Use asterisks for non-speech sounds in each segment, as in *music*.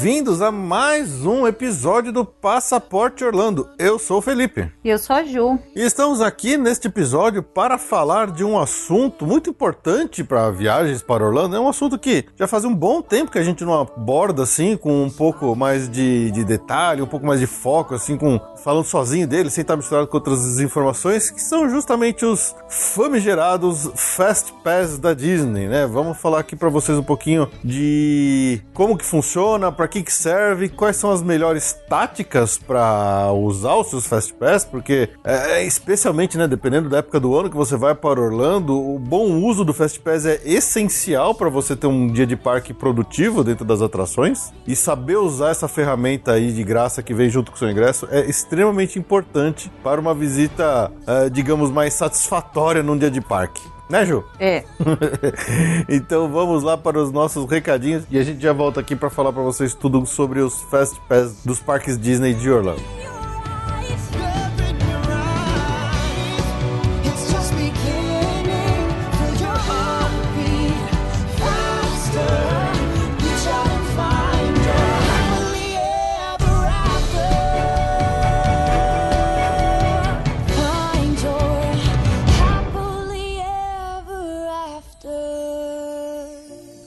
vim bem-vindos a mais um episódio do Passaporte Orlando. Eu sou o Felipe. E eu sou a Ju. E estamos aqui neste episódio para falar de um assunto muito importante para viagens para Orlando. É um assunto que já faz um bom tempo que a gente não aborda assim, com um pouco mais de, de detalhe, um pouco mais de foco, assim, com falando sozinho dele, sem estar misturado com outras informações, que são justamente os famigerados Fast Pass da Disney, né? Vamos falar aqui para vocês um pouquinho de como que funciona, para que que serve, quais são as melhores táticas para usar os seus Fast Pass, porque é, é, especialmente, né, dependendo da época do ano que você vai para Orlando, o bom uso do Fast Pass é essencial para você ter um dia de parque produtivo dentro das atrações. E saber usar essa ferramenta aí de graça que vem junto com o seu ingresso é extremamente importante para uma visita, uh, digamos, mais satisfatória num dia de parque. Né, Ju? É. *laughs* então vamos lá para os nossos recadinhos e a gente já volta aqui para falar para vocês tudo sobre os Fast Pass dos parques Disney de Orlando.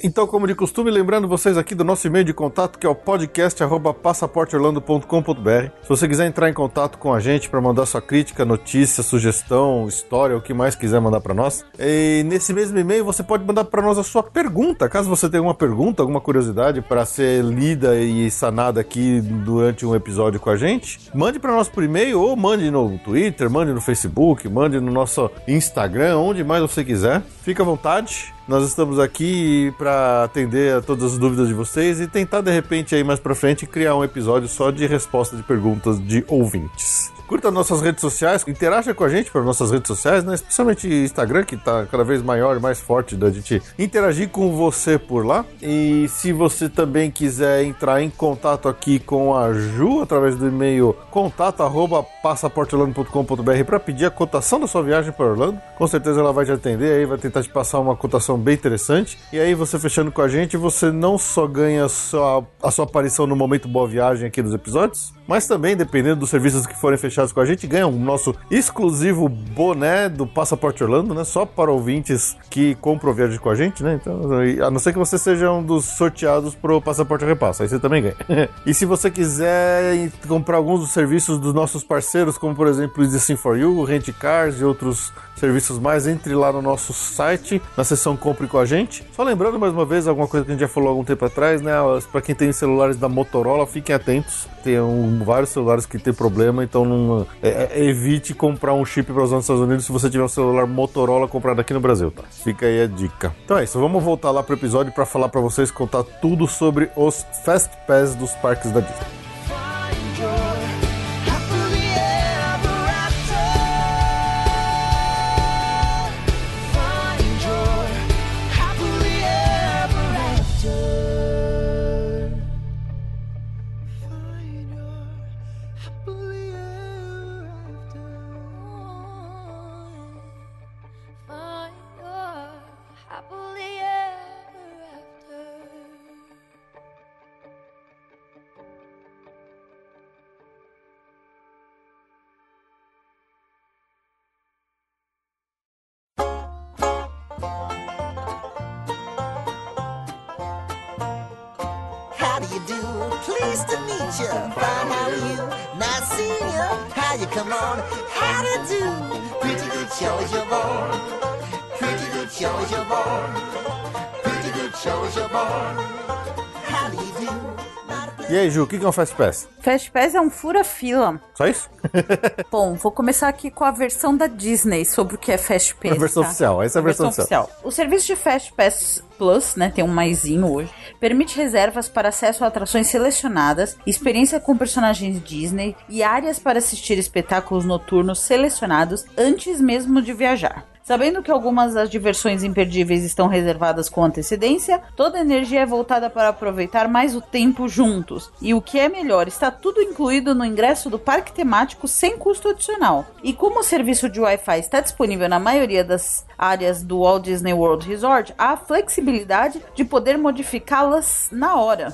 Então, como de costume, lembrando vocês aqui do nosso e-mail de contato, que é o podcast@passaporteorlando.com.br. Se você quiser entrar em contato com a gente para mandar sua crítica, notícia, sugestão, história, o que mais quiser mandar para nós. E nesse mesmo e-mail você pode mandar para nós a sua pergunta, caso você tenha uma pergunta, alguma curiosidade para ser lida e sanada aqui durante um episódio com a gente. Mande para nós por e-mail ou mande no Twitter, mande no Facebook, mande no nosso Instagram, onde mais você quiser. Fica à vontade. Nós estamos aqui para atender a todas as dúvidas de vocês e tentar de repente aí mais para frente criar um episódio só de resposta de perguntas de ouvintes. Curta nossas redes sociais, interaja com a gente pelas nossas redes sociais, né? Especialmente Instagram, que está cada vez maior e mais forte da gente interagir com você por lá. E se você também quiser entrar em contato aqui com a Ju através do e-mail contato@passaporteorlando.com.br para pedir a cotação da sua viagem para Orlando, com certeza ela vai te atender aí, vai tentar te passar uma cotação bem interessante. E aí você fechando com a gente, você não só ganha a sua, a sua aparição no momento boa viagem aqui dos episódios, mas também dependendo dos serviços que forem fechados com a gente, ganha um nosso exclusivo boné do Passaporte Orlando, né? Só para ouvintes que compram viagem com a gente, né? Então, a não ser que você seja um dos sorteados pro Passaporte Repassa, aí você também ganha. *laughs* e se você quiser comprar alguns dos serviços dos nossos parceiros, como por exemplo o Sim for You, Rent Cars e outros serviços mais, entre lá no nosso site, na seção Compre com a gente. Só lembrando mais uma vez alguma coisa que a gente já falou algum tempo atrás, né? Para quem tem celulares da Motorola, fiquem atentos. Tem um, vários celulares que tem problema, então não, é, é, evite comprar um chip para usar nos Estados Unidos se você tiver um celular Motorola comprado aqui no Brasil, tá? Fica aí a dica. Então é isso, vamos voltar lá pro episódio para falar para vocês contar tudo sobre os Fast Pass dos parques da Disney. you come on. How to do? Pretty good show is your born. Pretty good show is your born. Pretty good show is your born. How do you do? E aí, Ju, o que é um Fast Pass? Fast Pass é um fura-fila. Só isso? *laughs* Bom, vou começar aqui com a versão da Disney sobre o que é Fast Pass. A versão tá? oficial, essa é a versão oficial. O serviço de Fast Pass Plus, né, tem um maisinho hoje, permite reservas para acesso a atrações selecionadas, experiência com personagens Disney e áreas para assistir espetáculos noturnos selecionados antes mesmo de viajar. Sabendo que algumas das diversões imperdíveis estão reservadas com antecedência, toda a energia é voltada para aproveitar mais o tempo juntos. E o que é melhor, está tudo incluído no ingresso do parque temático sem custo adicional. E como o serviço de Wi-Fi está disponível na maioria das áreas do Walt Disney World Resort, há a flexibilidade de poder modificá-las na hora.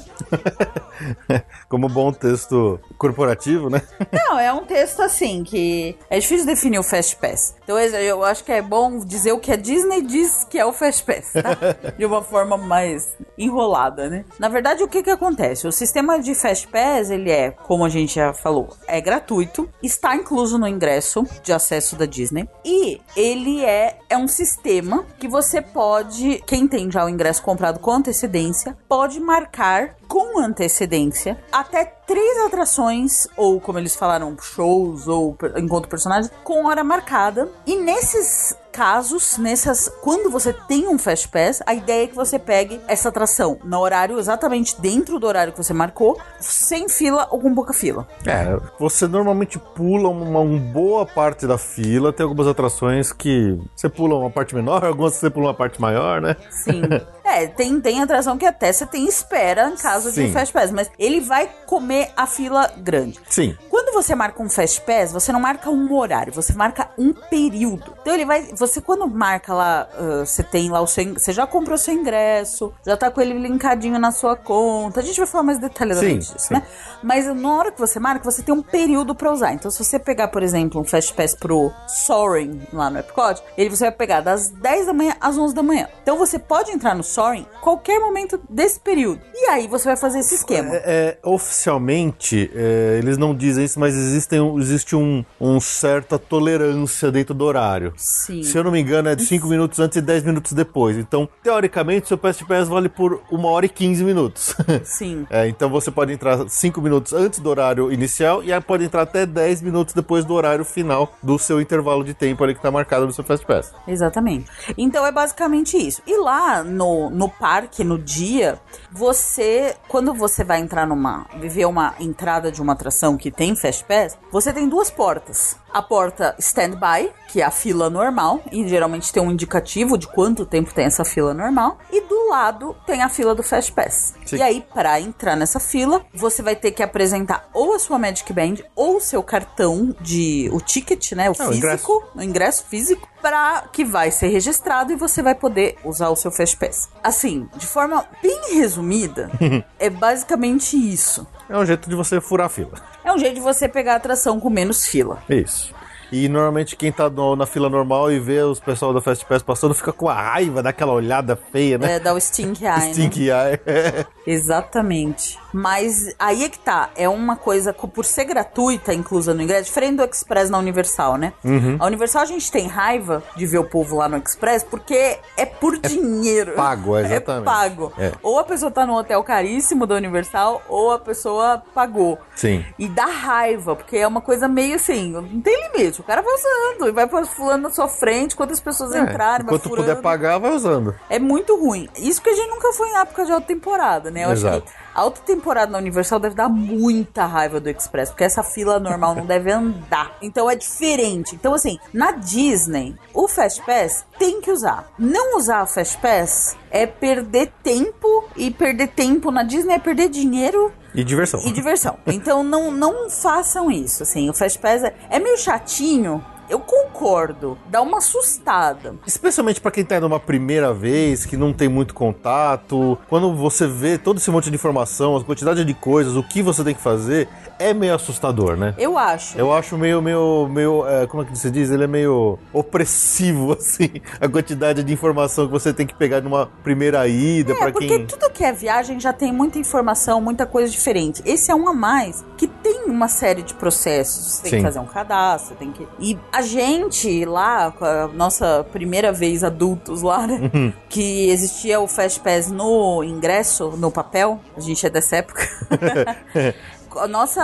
*laughs* Como bom texto corporativo, né? Não, é um texto assim que é difícil definir o Fast Pass. Então eu acho que é bom dizer o que a Disney diz que é o Fast Pass, tá? *laughs* De uma forma mais enrolada, né? Na verdade, o que que acontece? O sistema de Fast Pass, ele é, como a gente já falou, é gratuito, está incluso no ingresso de acesso da Disney e ele é é um sistema que você pode, quem tem já o ingresso comprado com antecedência, pode marcar com antecedência até três atrações, ou como eles falaram, shows ou encontro personagens, com hora marcada. E nesses casos, nessas. Quando você tem um Fast Pass, a ideia é que você pegue essa atração no horário exatamente dentro do horário que você marcou, sem fila ou com pouca fila. É, você normalmente pula uma, uma boa parte da fila, tem algumas atrações que você pula uma parte menor, *laughs* algumas você pula uma parte maior, né? Sim. *laughs* É, tem, tem atração que até você tem espera em caso de Sim. um Fast Pass, mas ele vai comer a fila grande. Sim. Quando você marca um Fast Pass, você não marca um horário, você marca um período. Então ele vai. Você quando marca lá, ah, você tem lá o seu. Você já comprou seu ingresso, já tá com ele linkadinho na sua conta. A gente vai falar mais detalhadamente Sim, disso, sim. né? Mas na hora que você marca, você tem um período pra usar. Então, se você pegar, por exemplo, um Fast Pass pro Soaring lá no Epcot, ele você vai pegar das 10 da manhã às 11 da manhã. Então, você pode entrar no Soaring qualquer momento desse período. E aí você vai fazer esse esquema. É, é, oficialmente, é, eles não dizem isso, mas existem, existe um, um certa tolerância dentro do horário. Sim. Se eu não me engano, é de 5 minutos antes e 10 minutos depois. Então, teoricamente, seu Fast Pass vale por 1 hora e 15 minutos. *laughs* Sim. É, então você pode entrar 5 minutos antes do horário inicial e aí pode entrar até 10 minutos depois do horário final do seu intervalo de tempo ali que tá marcado no seu Fast Pass. Exatamente. Então é basicamente isso. E lá no, no parque, no dia, você, quando você vai entrar numa, viver uma entrada de uma atração que tem Fast Pass, você tem duas portas. A porta standby, que é a fila normal, e geralmente tem um indicativo de quanto tempo tem essa fila normal, e do lado tem a fila do Fast Pass. Sim. E aí, para entrar nessa fila, você vai ter que apresentar ou a sua Magic Band ou o seu cartão de o ticket, né, o É, o físico, ingresso. o ingresso físico para que vai ser registrado e você vai poder usar o seu Fast Pass. Assim, de forma bem resumida, *laughs* é basicamente isso. É um jeito de você furar a fila. É um jeito de você pegar a atração com menos fila. Isso. E normalmente quem tá no- na fila normal e vê os pessoal da Fast Pass passando fica com a raiva daquela olhada feia, né? É, dá o stink eye, né? Stink eye. *laughs* Exatamente. Mas aí é que tá. É uma coisa, co- por ser gratuita, inclusa no ingresso, diferente do Express na Universal, né? Uhum. A Universal a gente tem raiva de ver o povo lá no Express porque é por dinheiro. pago, *laughs* exatamente. É pago. É. Ou a pessoa tá num hotel caríssimo da Universal, ou a pessoa pagou. Sim. E dá raiva, porque é uma coisa meio assim, não tem limite. O cara vai usando e vai fulano na sua frente, quantas pessoas entrarem, vai É, Enquanto furando. puder pagar, vai usando. É muito ruim. Isso que a gente nunca foi em época de alta temporada, né? Eu acho Exato. que a alta temporada na Universal deve dar muita raiva do Express, porque essa fila normal não deve andar. Então é diferente. Então, assim, na Disney, o Fast Pass tem que usar. Não usar o Fast Pass é perder tempo, e perder tempo na Disney é perder dinheiro E diversão. e diversão. Então não, não façam isso, assim. O Fast Pass é, é meio chatinho. Eu concordo. Dá uma assustada. Especialmente pra quem tá indo uma primeira vez, que não tem muito contato. Quando você vê todo esse monte de informação, a quantidade de coisas, o que você tem que fazer, é meio assustador, né? Eu acho. Eu acho meio, meio, meio, é, como é que se diz? Ele é meio opressivo, *laughs* assim, a quantidade de informação que você tem que pegar numa primeira ida É, porque quem... tudo que é viagem já tem muita informação, muita coisa diferente. Esse é um a mais que tem uma série de processos. Você tem Sim. que fazer um cadastro, tem que. E a gente lá, com a nossa primeira vez adultos lá, né? Uhum. Que existia o Fast Pass no ingresso, no papel. A gente é dessa época. *laughs* a nossa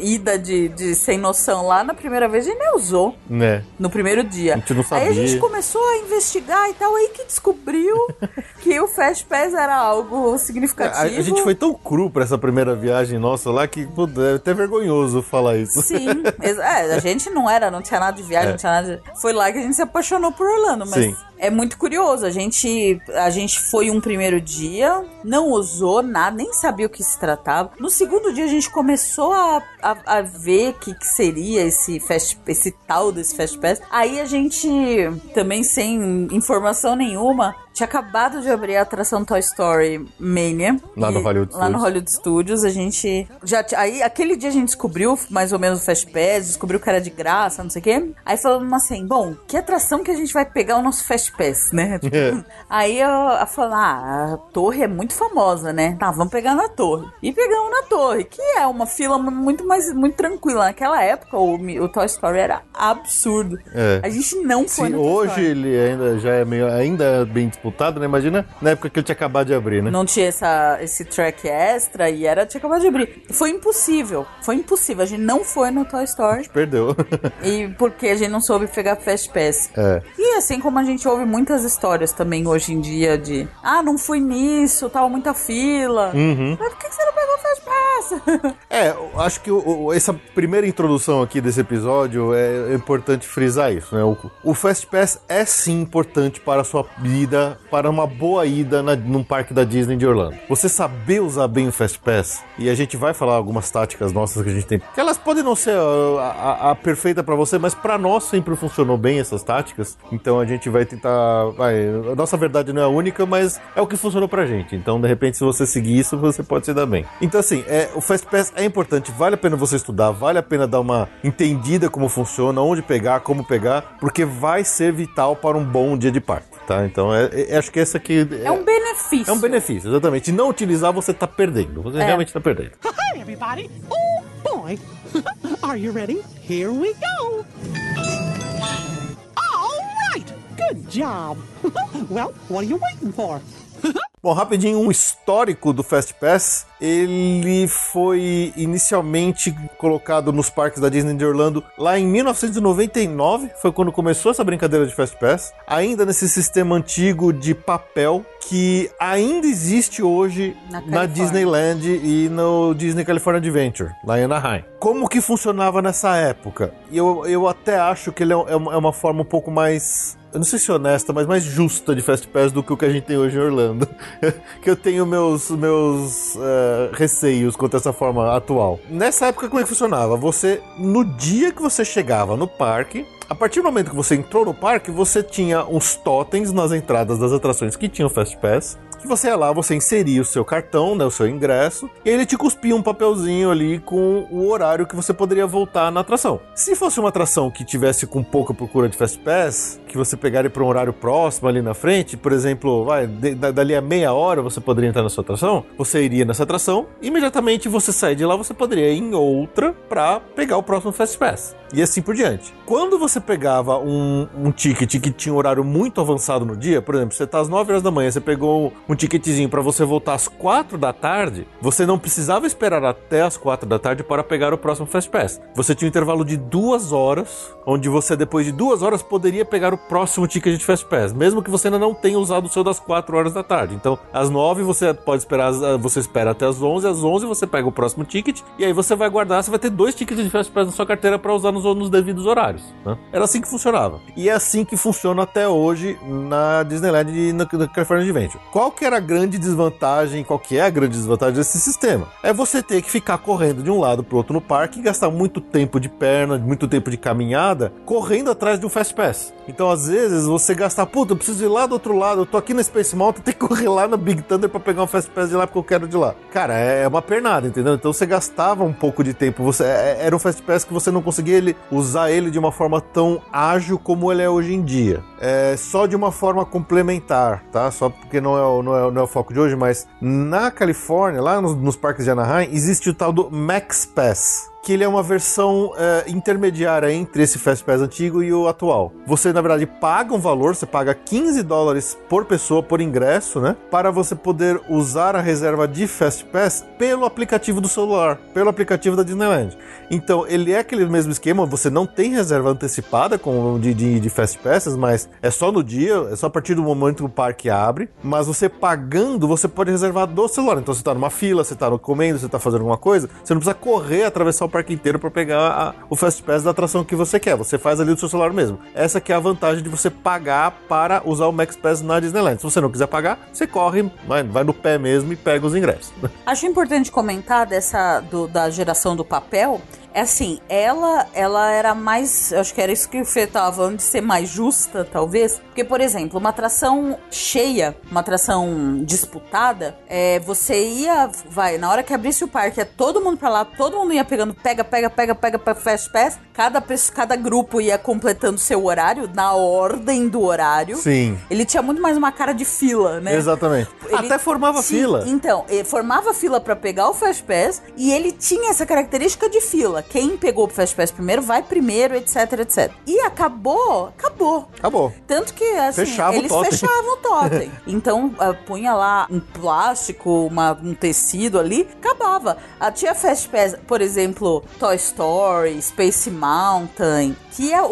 ida de, de sem noção lá na primeira vez a gente nem usou Né? no primeiro dia. A gente não Aí a sabia. gente começou a investigar e tal, aí que descobriu *laughs* que o Fast Pass era algo A, significativo. a gente foi tão cru pra essa primeira viagem nossa lá que pô, é até vergonhoso falar isso. Sim, é, a gente não era, não tinha nada de viagem, É. não tinha nada de... Foi lá que a gente se apaixonou por Orlando, mas Sim. É muito curioso. A gente, a gente foi um primeiro dia, não usou nada, nem sabia o que se tratava. No segundo dia a gente começou a, a, a ver o que, que seria esse, fast, esse tal desse Fast Pass. Aí a gente, também sem informação nenhuma, tinha acabado de abrir a atração Toy Story Mania. Lá no Hollywood Lá no Studios. Hollywood Studios, a gente já aí aquele dia a gente descobriu mais ou menos o Fast Pass, descobriu que era de graça, não sei o quê. Aí falamos assim, bom, que atração que a gente vai pegar o nosso Fast Pass, né? *laughs* Tipo, É. Aí eu, eu falei, ah, a torre é muito famosa, né? Tá, vamos pegar na torre. E pegamos na torre, que é uma fila muito mais muito tranquila. Naquela época o, o Toy Story era absurdo. É. A gente não foi no Toy hoje ele ainda já é meio ainda é bem disputado, né? Imagina na época que ele tinha acabado de abrir, né? Não tinha essa, esse track extra e era tinha acabado de abrir. Foi impossível. Foi impossível. A gente não foi no Toy Story. Perdeu. *laughs* e porque a gente não soube pegar Fast Pass. É. E assim como a gente ouve muitas histórias também hoje em dia de Ah, não fui nisso, tava muita fila. Uhum. Mas por que você não pegou Fast Pass? *laughs* É, eu acho que o- o- essa primeira introdução aqui desse episódio é importante frisar isso, né? O, o Fast Pass é sim importante para a sua para uma boa ida na, num parque da Disney de Orlando. Você saber usar bem o Fast Pass, e a gente vai falar algumas táticas nossas que a gente tem, que elas podem não ser uh, a, a- a perfeita para você, mas para nós sempre funcionou bem essas táticas, então a gente vai tentar. Vai, a nossa verdade não é a única, mas é o que funcionou pra gente. Então, de repente, se você seguir isso, você pode se dar bem. Então, assim, é, o Fast Pass é importante, vale a pena você estudar, vale a pena dar uma entendida como funciona, onde pegar, como pegar, porque vai ser vital para um bom dia de parque, tá? Então, é, é- acho que essa aqui É um benefício. é um benefício, exatamente. E não utilizar, você tá perdendo. Você É. realmente tá perdendo. *laughs* Hi, everybody. Oh, boy. *laughs* Are you ready? Here we go. All right. Good job. *laughs* well, what are you waiting for? Bom, rapidinho, um histórico do Fast Pass. Ele foi inicialmente colocado nos parques da Disney de Orlando lá em 1999. Foi quando começou essa brincadeira de Fast Pass. Ainda nesse sistema antigo de papel que ainda existe hoje Na na. Disneyland e no Disney California Adventure, lá em Anaheim. Como que funcionava nessa época? Eu, eu até acho que ele é é uma forma um pouco mais eu não sei se honesta, mas mais justa de Fast Pass do que o que a gente tem hoje em Orlando. *laughs* que eu tenho meus, meus eh, receios quanto a essa forma atual. Nessa época, como é que funcionava? Você, no dia que você chegava no parque, a partir do momento que você entrou no parque, você tinha uns totens nas entradas das atrações que tinham Fast Pass. Que você ia lá, você inseria o seu cartão, né, o seu ingresso, e ele te cuspia um papelzinho ali com o horário que você poderia voltar na atração. Se fosse uma atração que tivesse com pouca procura de Fast Pass, que você pegaria para um horário próximo ali na frente, por exemplo, vai, de- da- dali a meia hora você poderia entrar na sua atração, você iria nessa atração, imediatamente você sair de lá, você poderia ir em outra para pegar o próximo Fast Pass. E assim por diante. Quando você pegava um, um ticket que tinha um horário muito avançado no dia, por exemplo, você tá às 9 horas da manhã, você pegou um ticketzinho para você voltar às 4 da tarde, você não precisava esperar até às 4 da tarde para pegar o próximo Fast Pass. Você tinha um intervalo de duas horas, onde você, depois de duas horas, poderia pegar o próximo ticket de Fast Pass, mesmo que você ainda não tenha usado o seu das 4 horas da tarde. Então, às 9 você pode esperar, às- você espera até às 11, às 11 você pega o próximo ticket, e aí você vai guardar, você vai ter dois tickets de Fast Pass na sua carteira para usar nos, nos devidos horários. né? Era assim que funcionava. E é assim que funciona até hoje na Disneyland e na, na California Adventure. Qual que era a grande desvantagem, qual que é a grande desvantagem desse sistema? É você ter que ficar correndo de um lado pro outro no parque e gastar muito tempo de perna, muito tempo de caminhada, correndo atrás de um Fast Pass. Então, às vezes, você gastar, puta, eu preciso ir lá do outro lado, eu tô aqui na Space Mountain, *laughs* tem que correr lá na Big Thunder pra pegar um Fast Pass de lá porque eu quero de lá. Cara, é uma pernada, entendeu? Então você gastava um pouco de tempo. Você é- era um Fast Pass que você não conseguia ele, usar ele de uma forma tão ágil como ele é hoje em dia. É só de uma forma complementar, tá? Só porque não é, o- não é, não é o foco de hoje, mas na Califórnia, lá nos, nos parques de Anaheim, existe o tal do Max Pass. Que ele é uma versão é, intermediária entre esse Fast Pass antigo e o atual. Você, na verdade, paga um valor, você paga 15 dólares por pessoa, por ingresso, né? Para você poder usar a reserva de Fast Pass pelo aplicativo do celular, pelo aplicativo da Disneyland. Então, ele é aquele mesmo esquema, você não tem reserva antecipada com, de, de, de Fast Passes, mas é só no dia, é só a partir do momento que o parque abre, mas você pagando, você pode reservar do celular. Então, você tá numa fila, você tá no comendo, você tá fazendo alguma coisa, você não precisa correr, atravessar o parque inteiro para pegar a, o Fast Pass da atração que você quer. Você faz ali do seu celular mesmo. Essa que é a vantagem de você pagar para usar o Max Pass na Disneyland. Se você não quiser pagar, você corre, vai, vai no pé mesmo e pega os ingressos. *laughs* Acho importante comentar dessa do- da geração do papel. É assim, ela ela era mais. eu Acho que era isso que o Fê tava falando, de ser mais justa, talvez. Porque, por exemplo, uma atração cheia, uma atração disputada, é, você ia. Vai, na hora que abrisse o parque, ia todo mundo pra lá, todo mundo ia pegando, pega, pega, pega, pega, pega Fast Pass. Cada, cada grupo ia completando seu horário, na ordem do horário. Sim. Ele tinha muito mais uma cara de fila, né? Exatamente. Ele- Até formava Sim, fila. Então, formava fila pra pegar o Fast Pass e ele tinha essa característica de fila. Quem pegou o Fast Pass primeiro vai primeiro, etc, etc. E acabou, acabou. Acabou. Tanto que, assim, Fechava o eles totem. fechavam o totem. *laughs* então, ah, punha lá um plástico, uma- um tecido ali, acabava. Ah, tinha Fast Pass, por exemplo, Toy Story, Space Mountain, que é o,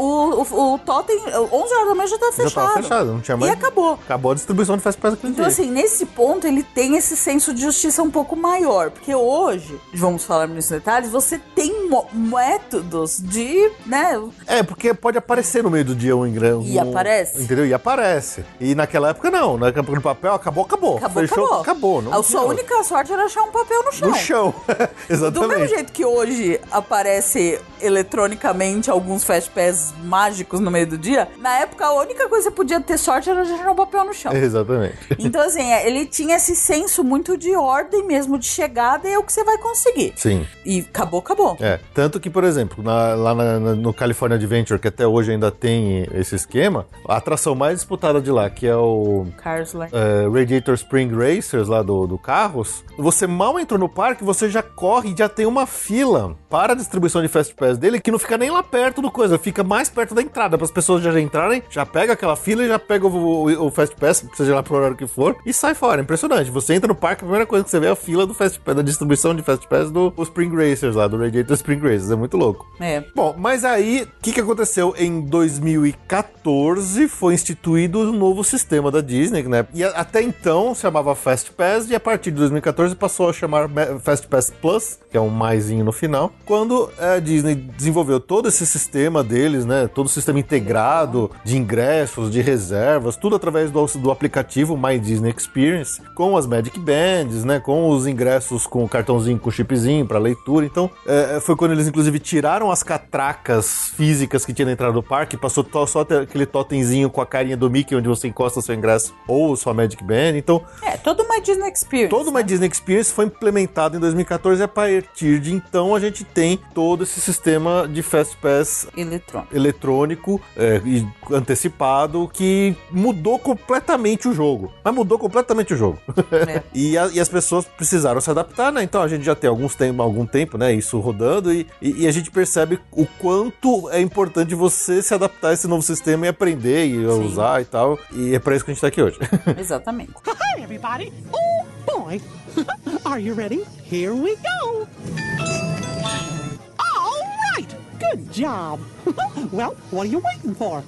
o, o totem, 11 horas da manhã já tava Já fechado. tava fechado, não tinha mais. E acabou. Acabou a distribuição de Fast Pass aquele Então, dia. assim, nesse ponto, ele tem esse senso de justiça um pouco maior. Porque hoje, vamos falar nos detalhes, você tem métodos de, né? É, porque pode aparecer no meio do dia um ingresso. E aparece. Entendeu? E aparece. E naquela época não. Na época do papel, acabou, acabou. Acabou, Fechou, acabou. acabou. Não a sua tinha única sorte era achar um papel no chão. No chão. *laughs* Do Exatamente. mesmo jeito que hoje aparece eletronicamente alguns fast pass mágicos no meio do dia, na época a única coisa que você podia ter sorte era achar um papel no chão. *laughs* Exatamente. Então, assim, é, ele tinha esse senso muito de ordem mesmo, de chegada, e é o que você vai conseguir. Sim. E acabou, acabou. É, tanto que, por exemplo, na- lá na- no California Adventure, que até hoje ainda tem esse esquema, a atração mais disputada de lá, que é o Cars é, Radiator Spring Racers lá do, do Carros, você mal entrou no parque, você já corre e já tem uma fila para a distribuição de Fast Pass dele que não fica nem lá perto do coisa, fica mais perto da entrada, para as pessoas já entrarem, já pega aquela fila e já pega o, o- o Fast Pass, seja lá pro horário que for, e sai fora. Impressionante. Você entra no parque, a primeira coisa que você vê é a fila do Fast Pass, da distribuição de Fast Pass do Spring Racers lá, do Radiator Spring Racers. É muito louco. É. Bom, mas aí, o que, que aconteceu? Em 2014 foi instituído um novo sistema da Disney, né? E até então se chamava Fast Pass e a partir de 2014 passou a chamar Ma- Fast Pass Plus, que é um maisinho no final, quando a Disney desenvolveu todo esse sistema deles, né? Todo o sistema integrado de ingressos, de reservas, tudo através do, do aplicativo My Disney Experience, com as Magic Bands, né? Com os ingressos com o cartãozinho, com o chipzinho para leitura. Então, é, foi quando eles inclusive tiraram as catracas físicas que tinha na entrada do parque, passou só aquele totemzinho com a carinha do Mickey onde você encosta o seu ingresso ou sua Magic Band. Então, É, todo uma Disney Experience. Toda uma né? Disney Experience foi implementada em 2014 e a partir de então a gente tem todo esse sistema de Fast Pass Eletrônico. eletrônico é, e antecipado que mudou completamente o jogo. Mas mudou completamente o jogo. É. *laughs* e, a- e as pessoas precisaram se adaptar, né? Então a gente já tem alguns tempo, algum tempo, né? Isso rodando e, e- e a gente percebe o quanto é importante você se adaptar a esse novo sistema e aprender e Sim. usar e tal. E é para isso que a gente tá aqui hoje. *laughs* Exatamente. Hi, everybody. Oh, boy. *laughs* Are you ready? Here we go. All right. Good job. *laughs* well, what are you waiting for?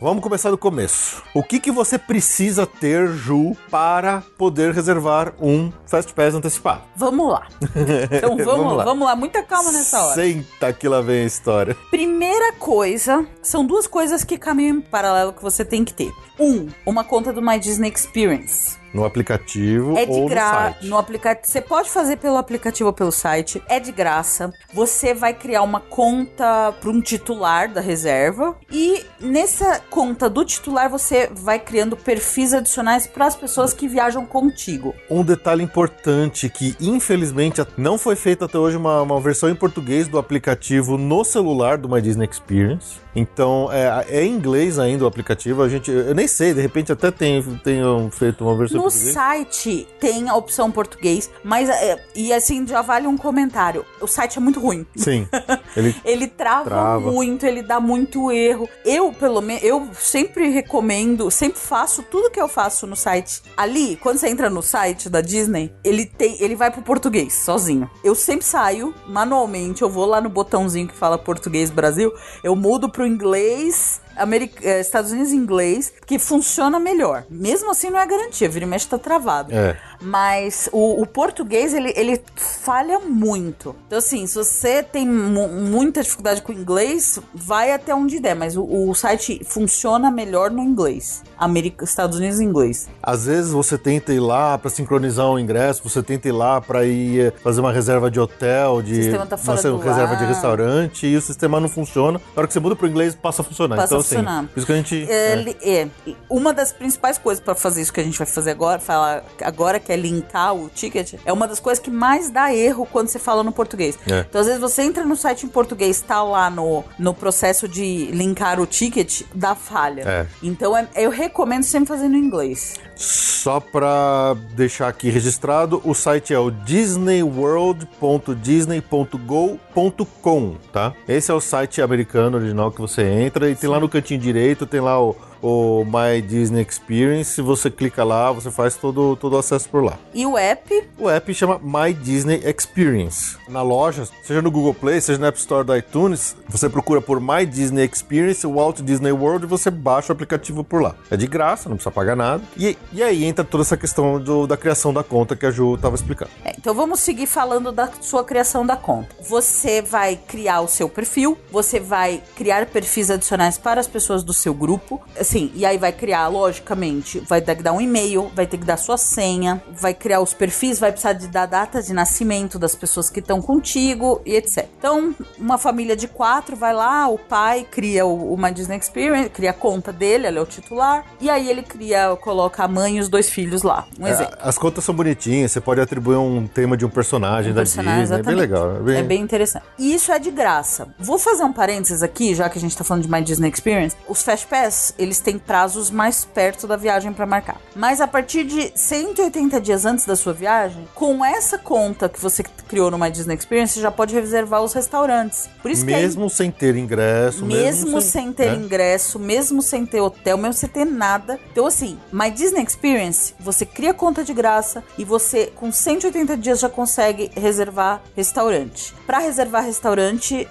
Vamos começar do começo. O que, que você precisa ter, Ju, para poder reservar um Fast Pass antecipado? Vamos lá. *laughs* Então vamos, Vamos lá. vamos lá, muita calma nessa hora. Senta que lá vem a história. Primeira coisa, são duas coisas que caminham em paralelo que você tem que ter. Um, uma conta do My Disney Experience. No aplicativo É de ou no graça. site. No aplicativo. Você pode fazer pelo aplicativo ou pelo site. É de graça. Você vai criar uma conta para um titular da reserva. E nessa conta do titular, você vai criando perfis adicionais para as pessoas que viajam contigo. Um detalhe importante que, infelizmente, não foi feita até hoje uma, uma versão em português do aplicativo no celular do My Disney Experience. Então, é, é em inglês ainda o aplicativo. A gente, eu nem sei, de repente até tem, tenham feito uma versão em No site tem a opção português, mas é, e assim já vale um comentário. O site é muito ruim. Sim. *laughs* Ele Ele trava, Trava. muito, ele dá muito erro. Eu, pelo menos, eu sempre recomendo, sempre faço tudo que eu faço no site. Ali, quando você entra no site da Disney, ele tem, ele vai pro português sozinho. Eu sempre saio manualmente, eu vou lá no botãozinho que fala português Brasil, eu mudo pro inglês Americ- eh, Estados Unidos inglês, que funciona melhor. Mesmo assim, não é garantia, vira e mexe tá travado. É. Mas o, o português, ele, ele falha muito. Então, assim, se você tem mu- muita dificuldade com o inglês, vai até onde der. Mas o, o site funciona melhor no inglês. América, Estados Unidos em inglês. Às vezes você tenta ir lá pra sincronizar o ingresso, você tenta ir lá pra ir eh, fazer uma reserva de hotel, de tá uma reserva de restaurante e o sistema não funciona. Na hora que você muda pro inglês, passa a funcionar. Passa então, a funcionar. assim, por isso que a gente. é. Ele é. Uma das principais coisas pra fazer isso que a gente vai fazer agora, falar agora que é linkar o ticket, é uma das coisas que mais dá erro quando você fala no português. É. Então, às vezes você entra no site em português, tá lá no, no processo de linkar o ticket, dá falha. É. Então, é- eu recomendo sempre fazer no inglês. Só pra deixar aqui registrado, o site é o disneyworld.disney.go.com, tá? Esse é o site americano original que você entra e tem lá no cantinho direito, tem lá o, o My Disney Experience. Você clica lá, você faz todo, todo o acesso por lá. E o app, O app chama My Disney Experience. Na loja, seja no Google Play, seja na App Store da iTunes, você procura por My Disney Experience, Walt Disney World e você baixa o aplicativo por lá. É de graça, não precisa pagar nada. E, e aí entra toda essa questão do- da criação da conta que a Ju estava explicando. É, então vamos seguir falando da sua criação da conta. Você vai criar o seu perfil, você vai criar perfis adicionais para as pessoas do seu grupo, assim, e aí vai criar, logicamente, vai ter que dar um e-mail, vai ter que dar sua senha, vai criar os perfis, vai precisar de dar data de nascimento das pessoas que estão contigo e etc. Então, uma família de quatro vai lá, o pai cria o, My Disney Experience, cria a conta dele, ele é o titular, e aí ele cria, coloca a mãe e os dois filhos lá. Um exemplo. É, as contas são bonitinhas, você pode atribuir um tema de um personagem da personagem, Disney, é bem exatamente. legal. É bem, É bem interessante. E isso é de graça. Vou fazer um parênteses aqui, já que a gente tá falando de My Disney Experience. Os Fast Pass, eles têm prazos mais perto da viagem pra marcar. Mas a partir de 180 dias antes da sua viagem, com essa conta que você criou no My Disney Experience, você já pode reservar os restaurantes. Por isso aí- Mesmo sem ter ingresso, mesmo sem ter né? ingresso, mesmo sem ter hotel, mesmo sem ter nada. Então, assim, My Disney Experience, você cria conta de graça e você, com 180 dias, já consegue reservar restaurante. Pra reservar restaurante,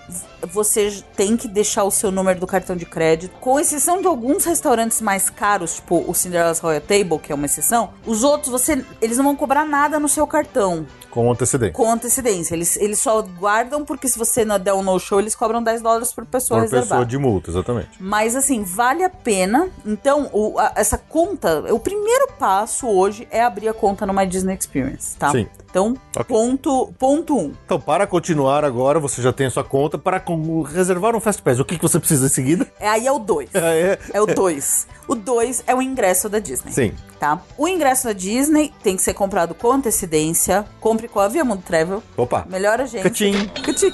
você tem que deixar o seu número do cartão de crédito. Com exceção de alguns restaurantes mais caros, tipo o Cinderella's Royal Table, que é uma exceção, os outros, você, eles não vão cobrar nada no seu cartão Com antecedência. com antecedência. Eles, eles só guardam porque se você não der um no-show, eles cobram 10 dólares por pessoa Por reservar. pessoa de multa, exatamente. Mas assim, vale a pena. Então, o- a- essa conta, o primeiro passo hoje é abrir a conta no My Disney Experience, tá? Sim. Então, Ok. ponto, ponto um. Então, para continuar agora, você já tem a sua conta. Para reservar um Fast Pass, o que, que você precisa em seguida? É, aí é o 2. *laughs* É, É o 2. *laughs* O 2 é o ingresso da Disney. Sim. Tá? O ingresso da Disney tem que ser comprado com antecedência. Compre com a Via Mundo Travel. Opa. Melhor agência. Catim. Catim.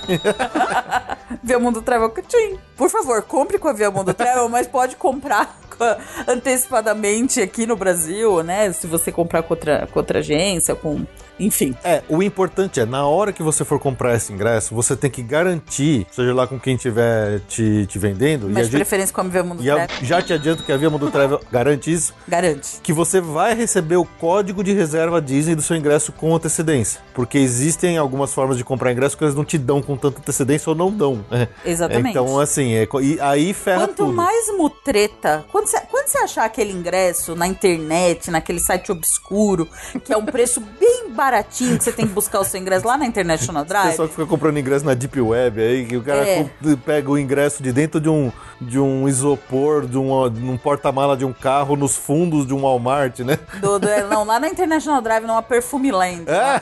*laughs* Via Mundo Travel Catim. Por favor, compre com a Via Mundo Travel, mas pode comprar *laughs* antecipadamente aqui no Brasil, né? Se você comprar com outra, com outra agência, com. Enfim. É, o importante é, na hora que você for comprar esse ingresso, você tem que garantir, seja lá com quem estiver te, te vendendo, Mas de preferência com a Via Mundo e Travel. já te adianto que a Via Mundo Travel garante isso, Garante. que você vai receber o código de reserva Disney do seu ingresso com antecedência. Porque existem algumas formas de comprar ingresso que eles não te dão com tanta antecedência ou não dão. né? Exatamente. Então, assim, é, e aí ferra Quanto tudo. mais mutreta, quando você, quando você achar aquele ingresso na internet, naquele site obscuro, que é um preço *laughs* bem baratinho, que você tem que buscar o seu ingresso lá na International O Drive, pessoal que fica comprando ingresso na Deep Web aí, que o cara É. pega o ingresso de dentro de um, de um isopor, de um, de um porta-mala de um carro, nos fundos de um Walmart, né? Do, do- não, lá na International Drive, numa Perfume Land. lá.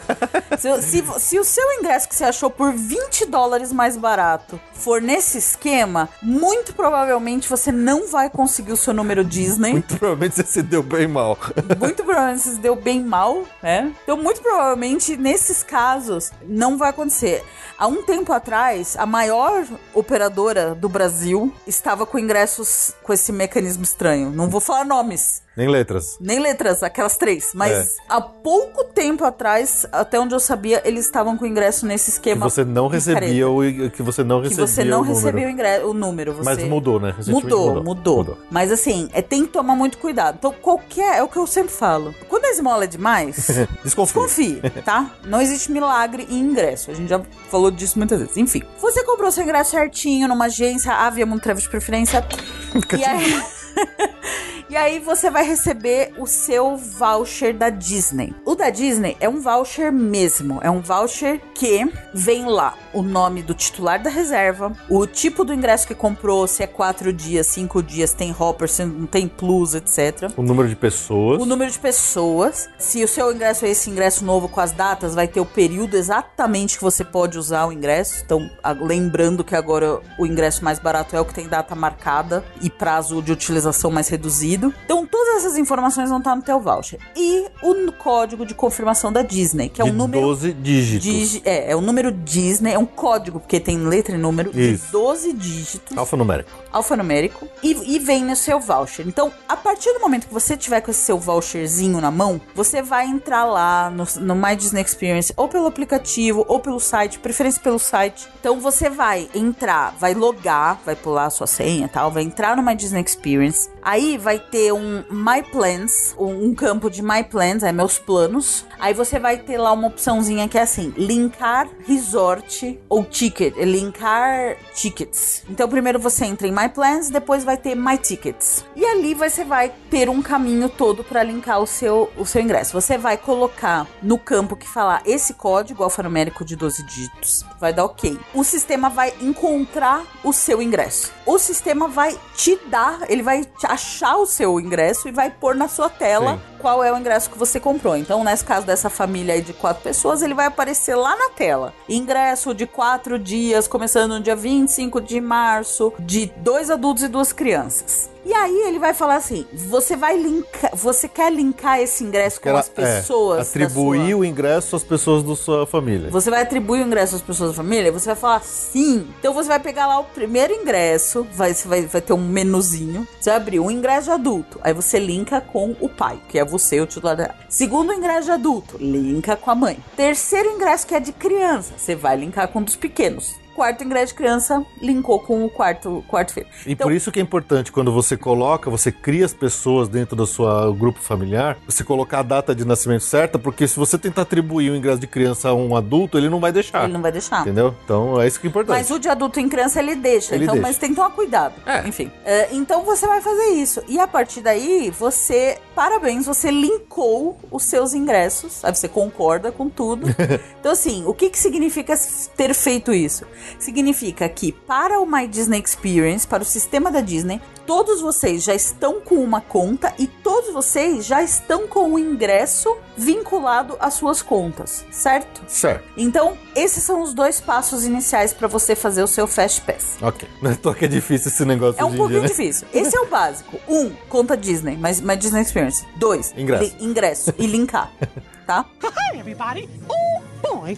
Se, se, se o seu ingresso que você achou por 20 dólares mais barato for nesse esquema, muito provavelmente você não vai conseguir o seu número Disney. Muito provavelmente você se deu bem mal. Muito provavelmente você se deu bem mal, né? Então, muito muito provavelmente, nesses casos, não vai acontecer. Há um tempo atrás, a maior operadora do Brasil estava com ingressos com esse mecanismo estranho. Não vou falar nomes. Nem letras. Nem letras, aquelas três. Mas É. há pouco tempo atrás, até onde eu sabia, eles estavam com ingresso nesse Que esquema. você não recebia o que você não Que recebia você não o número. recebeu o, ingresso, o número. Você... Mas mudou, né? Recentemente Mudou, mudou, Mas assim, é, tem que tomar muito cuidado. Então, qualquer. É o que eu sempre falo. Quando a esmola é demais. *laughs* Desconfie, tá? Não existe milagre em ingresso. A gente já falou disso muitas vezes. Enfim, você comprou seu ingresso certinho numa agência, a Via Montreve de preferência. *laughs* e aí. *laughs* E aí você vai receber o seu voucher da Disney. O da Disney é um voucher mesmo. É um voucher que vem lá o nome do titular da reserva, o tipo do ingresso que comprou, se é quatro dias, cinco dias, tem hopper, se não tem plus, etc. O número de pessoas. O número de pessoas. Se o seu ingresso é esse ingresso novo com as datas, vai ter o período exatamente que você pode usar o ingresso. Então, lembrando que agora o ingresso mais barato é o que tem data marcada e prazo de utilização mais reduzido. Então, todas essas informações vão estar no teu voucher. E o código de confirmação da Disney, que é de um número 12 dígitos. Digi- é, é o número Disney, é um código, porque tem letra e número Isso. de 12 dígitos Alfanumérico. alfanumérico e, e vem no seu voucher. Então, a partir do momento que você tiver com esse seu voucherzinho na mão, você vai entrar lá no, no My Disney Experience, ou pelo aplicativo, ou pelo site, preferência pelo site. Então, você vai entrar, vai logar, vai pular a sua senha e tal, vai entrar no My Disney Experience. Aí vai ter um My Plans, um, campo de My Plans, é meus planos. Aí você vai ter lá uma opçãozinha que é assim: linkar resort ou ticket, linkar tickets. Então primeiro você entra em My Plans, depois vai ter My Tickets. E ali você vai ter um caminho todo para linkar o seu, o seu ingresso. Você vai colocar no campo que falar esse código alfanumérico de 12 dígitos, vai dar OK. O sistema vai encontrar o seu ingresso. O sistema vai te dar, ele vai achar o seu ingresso e vai pôr na sua tela Sim. Qual é o ingresso que você comprou. Então, nesse caso dessa família aí de quatro pessoas, ele vai aparecer lá na tela. Ingresso de quatro dias, começando no dia 25 de março, de dois adultos e duas crianças. E aí ele vai falar assim: você vai linkar, você quer linkar esse ingresso com Ela- as pessoas? é, atribuir sua- o ingresso às pessoas da sua família. você vai atribuir o ingresso às pessoas da família? Você vai falar sim. Então você vai pegar lá o primeiro ingresso, vai, vai, vai ter um menuzinho. Você vai abrir um ingresso de adulto. Aí você linka com o pai, que é você, o titular da. Segundo ingresso de adulto, linka com a mãe. Terceiro ingresso que é de criança, você vai linkar com um dos pequenos. Quarto ingresso de criança, linkou com o quarto, quarto filho. E por isso que é importante quando você coloca, você cria as pessoas dentro do seu grupo familiar, você colocar a data de nascimento certa, porque se você tentar atribuir o ingresso de criança a um adulto, ele não vai deixar. Ele não vai deixar. Entendeu? Então é isso que é importante. Mas o de adulto em criança ele deixa. Ele então, deixa. mas tem que tomar cuidado. É. Enfim. É, então você vai fazer isso. E a partir daí, você. Parabéns, você linkou os seus ingressos. Aí você concorda com tudo. *laughs* então, assim, o que, que significa ter feito isso? Significa que para o My Disney Experience, para o sistema da Disney, todos vocês já estão com uma conta e todos vocês já estão com o ingresso vinculado às suas contas, certo? Certo. Então, esses são os dois passos iniciais para você fazer o seu Fast Pass. Ok. *laughs* Não é toa que é difícil esse negócio É um pouquinho dia, né? difícil. Esse é o básico. Um, conta Disney, mas, mas Disney Experience. Dois, Ingresso. li- ingresso e linkar, *laughs* tá? Hi, everybody. Oh, boy.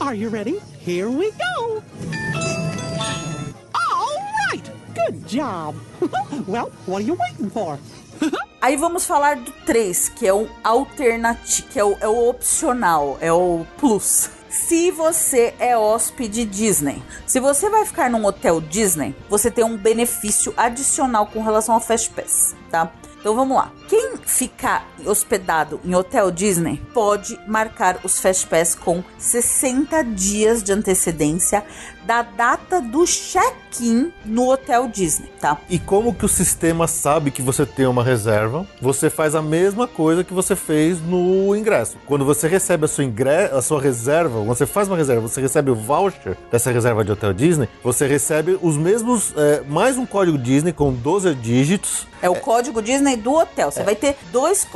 Are you ready? Here we go. Good job. *laughs* well, what are you waiting for? *laughs* Aí vamos falar do 3, que é o alternativo, que é o, é o opcional, é o plus. Se você é hóspede Disney, se você vai ficar num hotel Disney, você tem um benefício adicional com relação ao Fast Pass, tá? Então vamos lá. Quem ficar hospedado em hotel Disney pode marcar os Fast Pass com 60 dias de antecedência da data do check-in no hotel Disney, tá? E como que o sistema sabe que você tem uma reserva? Você faz a mesma coisa que você fez no ingresso. Quando você recebe a sua, ingre... a sua reserva, quando você faz uma reserva, você recebe o voucher dessa reserva de hotel Disney, você recebe os mesmos, é, mais um código Disney com 12 dígitos. É o código Disney do hotel. Você vai ter dois.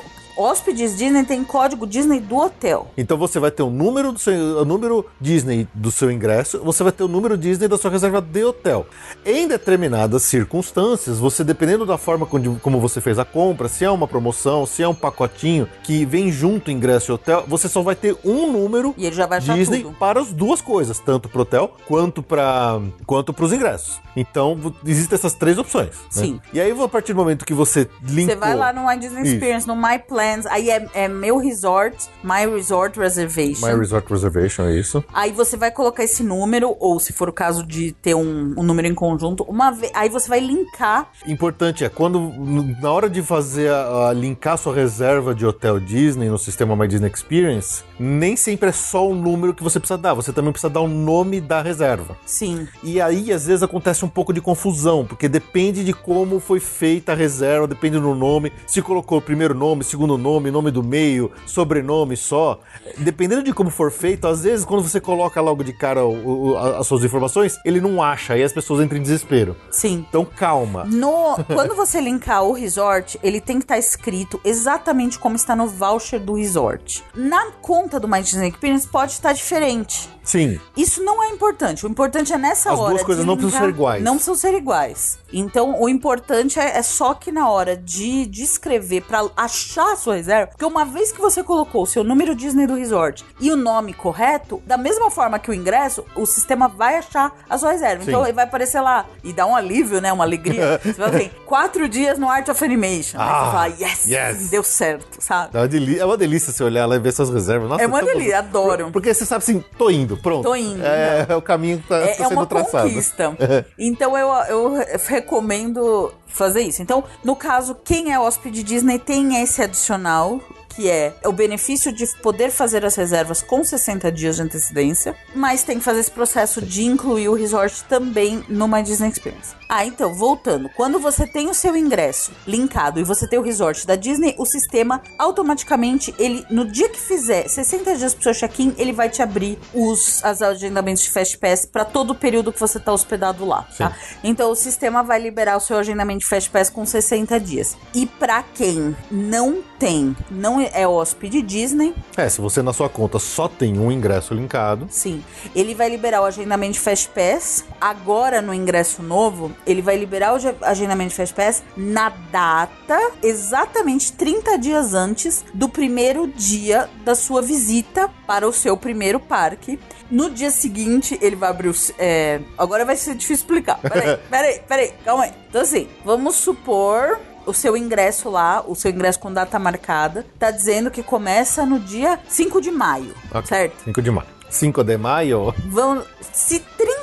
Hóspedes Disney têm código Disney do hotel. Então você vai ter o número do seu o número Disney do seu ingresso, você vai ter o número Disney da sua reserva de hotel. Em determinadas circunstâncias, você dependendo da forma como você fez a compra, se é uma promoção, se é um pacotinho que vem junto ingresso e hotel, você só vai ter um número E ele já vai Disney tudo. para as duas coisas, tanto pro hotel quanto para quanto para os ingressos. Então, existem essas três opções. né? Sim. E aí, a partir do momento que você linkou... Você vai lá no My Disney Isso. Experience, no My Plans, aí é, é meu resort, My Resort Reservation. My Resort Reservation, é isso. Aí você vai colocar esse número, ou se for o caso de ter um, um número em conjunto, uma vez. Aí você vai linkar. Importante é quando na hora de fazer a, a linkar sua reserva de hotel Disney no sistema My Disney Experience, nem sempre é só o número que você precisa dar, você também precisa dar o nome da reserva. Sim. E aí às vezes acontece um pouco de confusão, porque depende de como foi feita a reserva, depende do nome, se colocou o primeiro nome, segundo nome, nome do meio, sobrenome só. Dependendo de como for feito, às vezes quando você coloca logo de cara o- o- as suas informações, ele não acha, aí as pessoas entram em desespero. Sim. Então calma. No, quando você linkar o resort, ele tem que estar escrito exatamente como está no voucher do resort. Na conta do My Disney Experience pode estar diferente. Sim. Isso não é importante. O importante é nessa As hora. duas coisas não precisam ser iguais. Não precisam ser iguais. Então, o importante é, é só que na hora de, de escrever pra achar sua reserva, porque uma vez que você colocou o seu número Disney do resort e o nome correto, da mesma forma que o ingresso, o sistema vai achar a sua reserva. Sim. Então, ele vai aparecer lá e dá um alívio, né? Uma alegria. *laughs* você vai assim, quatro dias no Art of Animation. Aí Ah, você fala, yes, yes. deu certo, sabe? É uma, delícia, é uma delícia você olhar lá e ver suas reservas. Nossa, É uma delícia, adoro. Porque você sabe assim, tô indo, pronto. Tô indo, É, é o caminho que tá, É, tá é sendo uma traçado. conquista. *laughs* Então eu, eu recomendo fazer isso. Então, no caso, quem é hóspede Disney tem esse adicional profissional que é o benefício de poder fazer as reservas com 60 dias de antecedência, mas tem que fazer esse processo de incluir o resort também no My Disney Experience. Ah, então, voltando. Quando você tem o seu ingresso linkado e você tem o resort da Disney, o sistema automaticamente, ele no dia que fizer 60 dias pro seu check-in, ele vai te abrir os as agendamentos de Fast Pass para todo o período que você tá hospedado lá, tá? Então o sistema vai liberar o seu agendamento de Fast Pass com 60 dias. E para quem não tem, não é hóspede Disney, É, se você na sua conta só tem um ingresso linkado, Sim, ele vai liberar o agendamento de Fast Pass. Agora, no ingresso novo, ele vai liberar o ge- agendamento de Fast Pass na data exatamente 30 dias antes do primeiro dia da sua visita para o seu primeiro parque. No dia seguinte, ele vai abrir o. é, Agora vai ser difícil explicar. Peraí, *laughs* peraí, peraí, calma aí. Então, assim, vamos supor o seu ingresso lá, o seu ingresso com data marcada, tá dizendo que começa no dia 5 de maio, Ok. certo? 5 de maio. 5 de maio, Vamos, se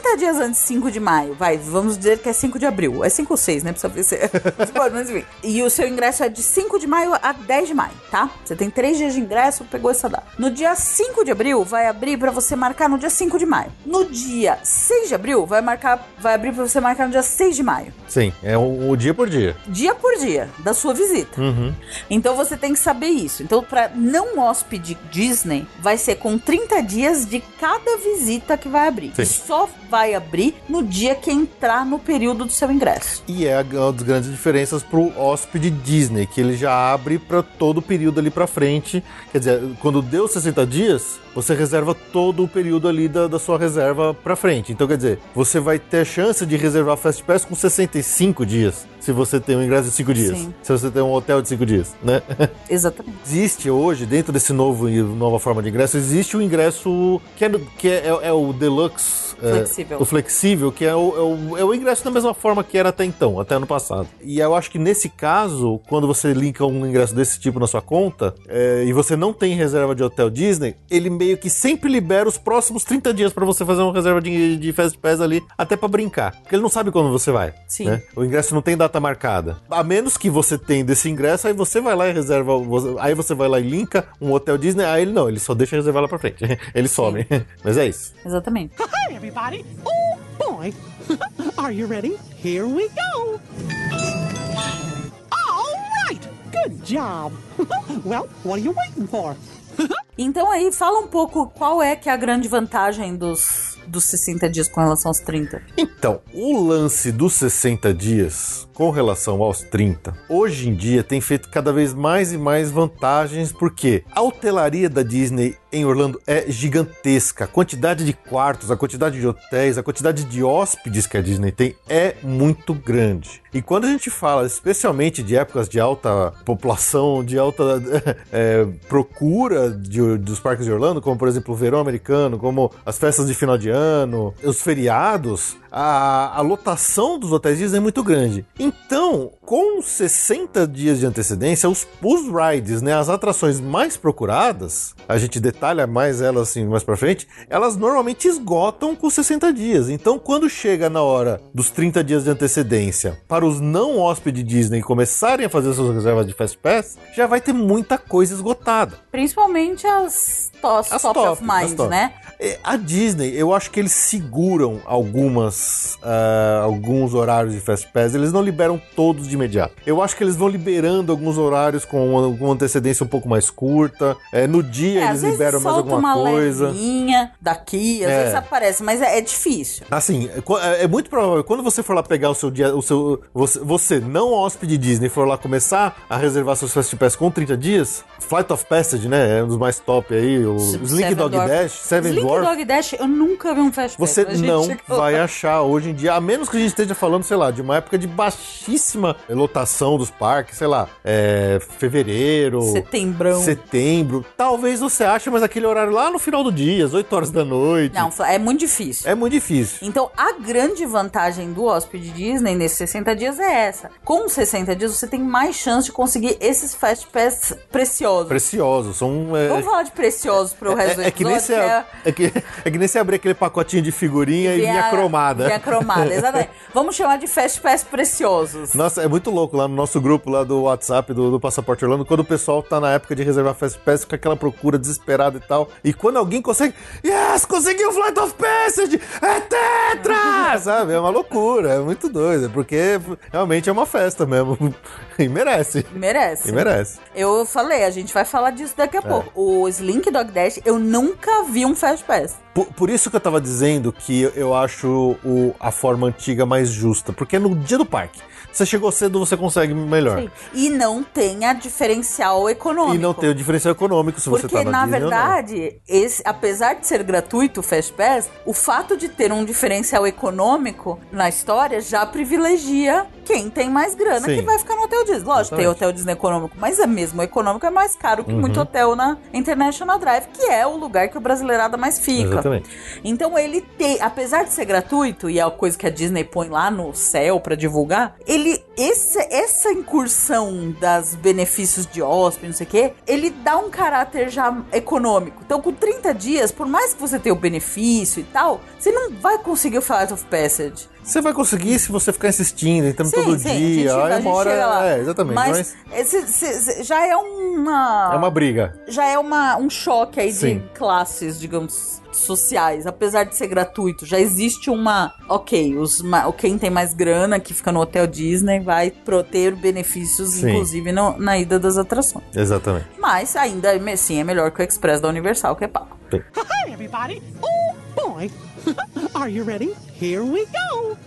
30 dias antes de 5 de maio, vai, vamos dizer que é 5 de abril. É 5 ou 6, né? Precisa ver se é. *laughs* Mas enfim. E o seu ingresso é de 5 de maio a 10 de maio, tá? Você tem 3 dias de ingresso, pegou essa data. No dia 5 de abril, vai abrir pra você marcar no dia 5 de maio. No dia 6 de abril, vai marcar, vai abrir pra você marcar no dia 6 de maio. sim, é o, o dia por dia. Dia por dia da sua visita. Então você tem que saber isso. Então, para não hóspede Disney, vai ser com 30 dias de cada visita que vai abrir. Sim. E só vai abrir no dia que entrar no período do seu ingresso. E é uma das grandes diferenças pro hóspede Disney, que ele já abre para todo o período ali pra frente. Quer dizer, quando deu 60 dias, você reserva todo o período ali da, da sua reserva pra frente. Então, quer dizer, você vai ter chance de reservar Fast Pass com 65 dias, se você tem um ingresso de 5 dias. Sim. Se você tem um hotel de 5 dias, né? *laughs* Exatamente. existe hoje, dentro desse novo nova forma de ingresso, existe o ingresso que é, que é, é o deluxe. é, Flexível. o flexível, que é o, é, o, é o ingresso da mesma forma que era até então, até ano passado. E eu acho que nesse caso, quando você linka um ingresso desse tipo na sua conta, é, e você não tem reserva de hotel Disney, ele meio que sempre libera os próximos 30 dias pra você fazer uma reserva de, de Fast Pass ali, até pra brincar. Porque ele não sabe quando você vai. Sim. né? O ingresso não tem data marcada. A menos que você tenha desse ingresso, aí você vai lá e reserva. Aí você vai lá e linka um hotel Disney. Aí ele não, ele só deixa reservar lá pra frente. *laughs* Ele some. *laughs* Mas é isso. Exatamente. Hi, everybody. Oh, boy. *laughs* Are you ready? Here we go. All right. Good job. well, what are you waiting for? Então aí, fala um pouco qual é que é a grande vantagem dos dos 60 dias com relação aos 30? Então, o lance dos 60 dias com relação aos 30, hoje em dia tem feito cada vez mais e mais vantagens, porque a hotelaria da Disney em Orlando é gigantesca. A quantidade de quartos, a quantidade de hotéis, a quantidade de hóspedes que a Disney tem é muito grande. E quando a gente fala especialmente de épocas de alta população, de alta é, *laughs* procura de, dos parques de Orlando, como por exemplo o verão americano, como as festas de final de ano, os feriados, a, a lotação dos hotéis Disney é muito grande. Então, com 60 dias de antecedência, os, os rides, né, as atrações mais procuradas, a gente detalha mais elas assim mais pra frente, elas normalmente esgotam com 60 dias. Então, quando chega na hora dos 30 dias de antecedência para os não hóspedes Disney começarem a fazer suas reservas de Fast Pass, já vai ter muita coisa esgotada. Principalmente as, tos, As top, top, of mind, top. né? É, A Disney, eu acho que eles seguram algumas, ah, alguns horários de Fast Pass, eles não liberam todos de imediato. Eu acho que eles vão liberando alguns horários com alguma antecedência um pouco mais curta. É, no dia É, eles liberam mais alguma uma coisa. daqui, às É. vezes aparece, mas é, é difícil. Assim, é é é muito provável, quando você for lá pegar o seu dia, o seu, você, você não hóspede Disney, for lá começar a reservar seus Fast Pass com 30 dias, Flight of Passage, né, é um dos mais top aí, o Slink Dog Dwarf. Dash, Seven Slink Dwarf. Dog Dash, eu nunca vi um Fast Pass. Você não chegou vai achar hoje em dia, a menos que a gente esteja falando, sei lá, de uma época de baixíssima lotação dos parques, sei lá, é, fevereiro, Setembrão. setembro. Talvez você ache, mas aquele horário lá no final do dia, às 8 horas da noite. Não, é muito difícil. É muito difícil. Então, a grande vantagem do hóspede Disney nesses 60 dias é essa. Com 60 dias, você tem mais chance de conseguir esses Fast Pass preciosos. Preciosos, são. é, Vamos falar de preciosos pro resto do é, é que nem episódio, você, é, que, é que nem você abrir aquele pacotinho de figurinha e vinha cromada. Vinha cromada, exatamente. *laughs* Vamos chamar de Fast Pass preciosos. Nossa, é muito louco lá no nosso grupo lá do WhatsApp do, do Passaporte Orlando, quando o pessoal tá na época de reservar Fast Pass com aquela procura desesperada e tal. E quando alguém consegue, yes, conseguiu o Flight of Passage! É tetra! *laughs* Sabe? É uma loucura, é muito doido, porque realmente é uma festa mesmo. *laughs* E merece. Merece. E merece. Eu falei, a gente vai falar disso daqui a É. pouco. O Slink Dog Eu nunca vi um Fast Pass. Por, por isso que eu tava dizendo que eu acho o- a forma antiga mais justa, porque é no dia do parque. Você chegou cedo, você consegue melhor. Sim. E não tem a diferencial econômico. E não tem o diferencial econômico se você Porque, tá na, na verdade, esse, apesar de ser gratuito o Fast Pass, o fato de ter um diferencial econômico na história já privilegia quem tem mais grana Sim. que vai ficar no hotel Disney. Lógico, tem Exatamente. hotel Disney econômico, mas é mesmo o econômico é mais caro que Uhum. muito hotel na International Drive, que é o lugar que o brasileirada mais fica. Exatamente. Então ele tem, apesar de ser gratuito e é a coisa que a Disney põe lá no céu pra divulgar, ele esse, essa incursão das benefícios de hóspede, não sei o quê, ele dá um caráter já econômico. Então com 30 dias, por mais que você tenha o benefício e tal, você não vai conseguir o Flight of Passage. Você vai conseguir se você ficar insistindo, entrando Sim, todo sim, a dia. gente- a aí gente uma hora. chega lá. É, exatamente. Mas, Mas, esse- esse- já é uma é uma briga. já é uma, um choque aí Sim. de classes, digamos, sociais. Apesar de ser gratuito, já existe uma. Ok, os, ma- quem tem mais grana que fica no Hotel Disney vai pro- ter benefícios, Sim. inclusive no- na ida das atrações. Exatamente. Mas ainda assim é melhor que o Express da Universal, que é pago. Hi, everybody. Oh, boy. *laughs* Are you ready? Here we go.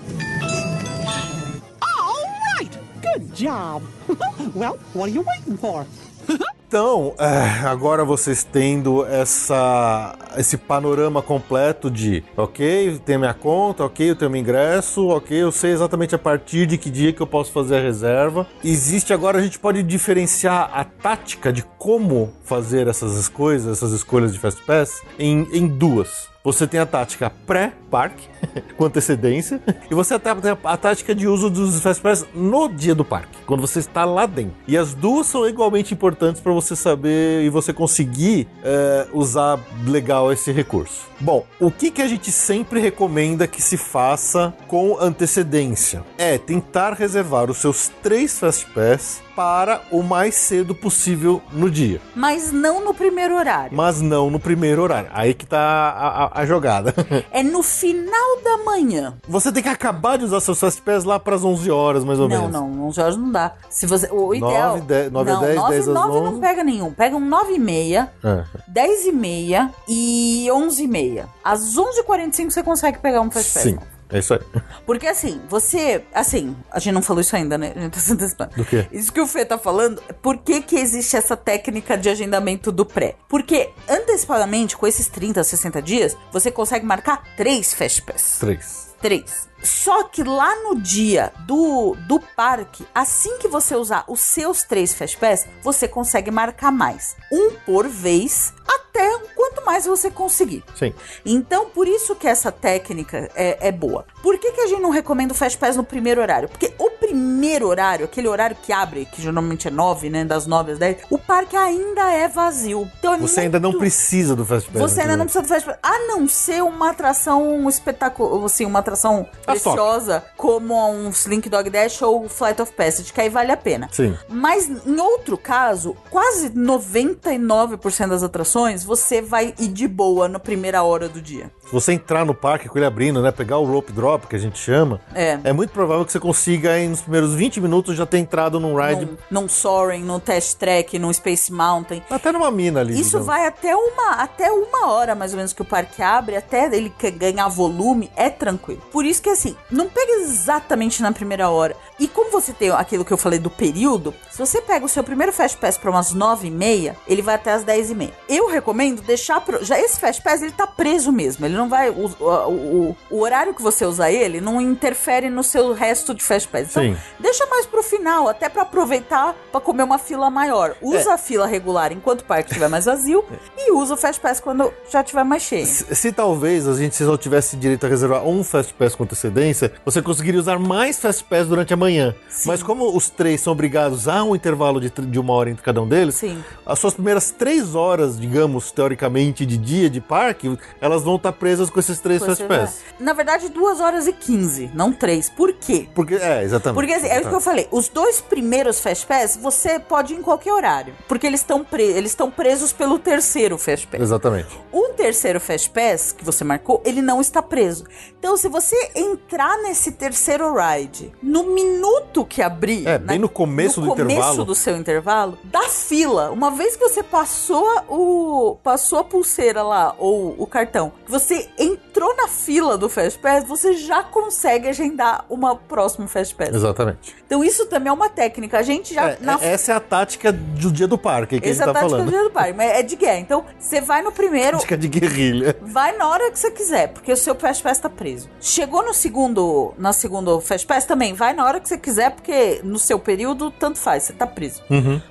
All right. Good job. *laughs* well, what are you waiting for? *laughs* Então, é, agora vocês tendo essa, esse panorama completo de, ok, tem minha conta, ok, eu tenho meu ingresso, ok, eu sei exatamente a partir de que dia que eu posso fazer a reserva. Existe agora, a gente pode diferenciar a tática de como fazer essas coisas, essas escolhas de Fast Pass, em, em duas. Você tem a tática pré-parque, *laughs* com antecedência, e você até tem a, tática de uso dos Fast Pass no dia do parque, quando você está lá dentro. E as duas são igualmente importantes para saber e você conseguir é, usar legal esse recurso. Bom, o que, que a gente sempre recomenda que se faça com antecedência? É tentar reservar os seus três Fast Pass para o mais cedo possível no dia Mas não no primeiro horário. mas não no primeiro horário. Aí que tá a, a jogada. *laughs* É no final da manhã. Você tem que acabar de usar seus Fast Pass lá pras 11 horas, mais ou Não, menos. não, 11 horas não dá. Se você, o ideal... Nove, dez- nove a não, dez, 9, dez às 9 não 11. pega nenhum. Pega um 9 e meia, É. 10 e meia e 11 e meia. Às 11h45 você consegue pegar um Fast Pass. Sim, é isso aí. Porque assim, você. Assim, a gente não falou isso ainda, né? A gente tá se antecipando. Do quê? Isso que o Fê tá falando, por que, que existe essa técnica de agendamento do pré? Porque antecipadamente, com esses 30, 60 dias, você consegue marcar três Fast Pass. Três. Três. Só que lá no dia do, do parque, assim que você usar os seus três Fast Pass, você consegue marcar mais. Um por vez, até quanto mais você conseguir. Sim. Então, por isso que essa técnica é, é boa. Por que, que a gente não recomenda o Fast Pass no primeiro horário? Porque o primeiro horário, aquele horário que abre, que geralmente é 9, né? Das 9 às 10, o parque ainda é vazio. Então é Você ainda não muito- precisa do Fast Pass. Você ainda não né? precisa do Fast Pass. A não ser uma atração espetacular, assim, uma atração Stock. preciosa, como um Slink Dog Dash ou Flight of Passage, que aí vale a pena. Sim. Mas em outro caso, quase 99% das atrações, você vai ir de boa na primeira hora do dia. Se você entrar no parque com ele abrindo, né? Pegar o rope drop, que a gente chama, É. é muito provável que você consiga, aí, nos primeiros 20 minutos, já ter entrado num ride. Num, num Soaring, num Test Track, num Space Mountain. Até numa mina ali. Isso digamos. vai até uma, até uma hora mais ou menos que o parque abre, até ele ganhar volume, é tranquilo. Por isso que assim, não pega exatamente na primeira hora. E como você tem aquilo que eu falei do período, se você pega o seu primeiro Fast Pass para umas 9 e meia, ele vai até as 10 e meia. Eu recomendo deixar pro, já esse Fast Pass ele tá preso mesmo, ele não vai o, o, o- horário que você usar ele não interfere no seu resto de Fast Pass. Então, Sim. deixa mais pro final, até pra aproveitar pra comer uma fila maior. Usa a fila regular enquanto o parque estiver mais vazio *laughs* e usa o Fast Pass quando já estiver mais cheio. Se, se talvez a gente só tivesse direito a reservar um Fast Pass com antecedência, você conseguiria usar mais Fast Pass durante a manhã. Mas como os três são obrigados a um intervalo de, de uma hora entre cada um deles, Sim. as suas primeiras três horas, digamos, teoricamente, de dia de parque, elas vão estar presas com esses três Fast Pass. Na verdade, 2 horas e 15, não 3. Por quê? Porque, é, exatamente. Porque assim, é isso que eu falei. Os dois primeiros Fast Pass, você pode ir em qualquer horário. Porque eles estão pre eles estão presos pelo terceiro Fast Pass. Exatamente. O terceiro Fast Pass que você marcou, ele não está preso. Então, se você entrar nesse terceiro ride no minuto que abrir, É, bem no começo do começo intervalo. do seu intervalo, da fila, uma vez que você passou o passou a pulseira lá ou o cartão, você entrou na fila do Fast Pass, você já consegue agendar uma próxima Fast Pass. Exatamente. Então, isso também é uma técnica. A gente já É, na é- essa é a tática do dia do parque que essa a gente tá tática falando. do dia do parque, mas é de guerra. Então, você vai no primeiro, Tática de guerrilha. Vai na hora que você quiser, porque o seu Fast Pass tá preso. Chegou no segundo, na segundo Fast Pass também, vai na hora que você quiser, porque no seu período tanto faz, você tá preso.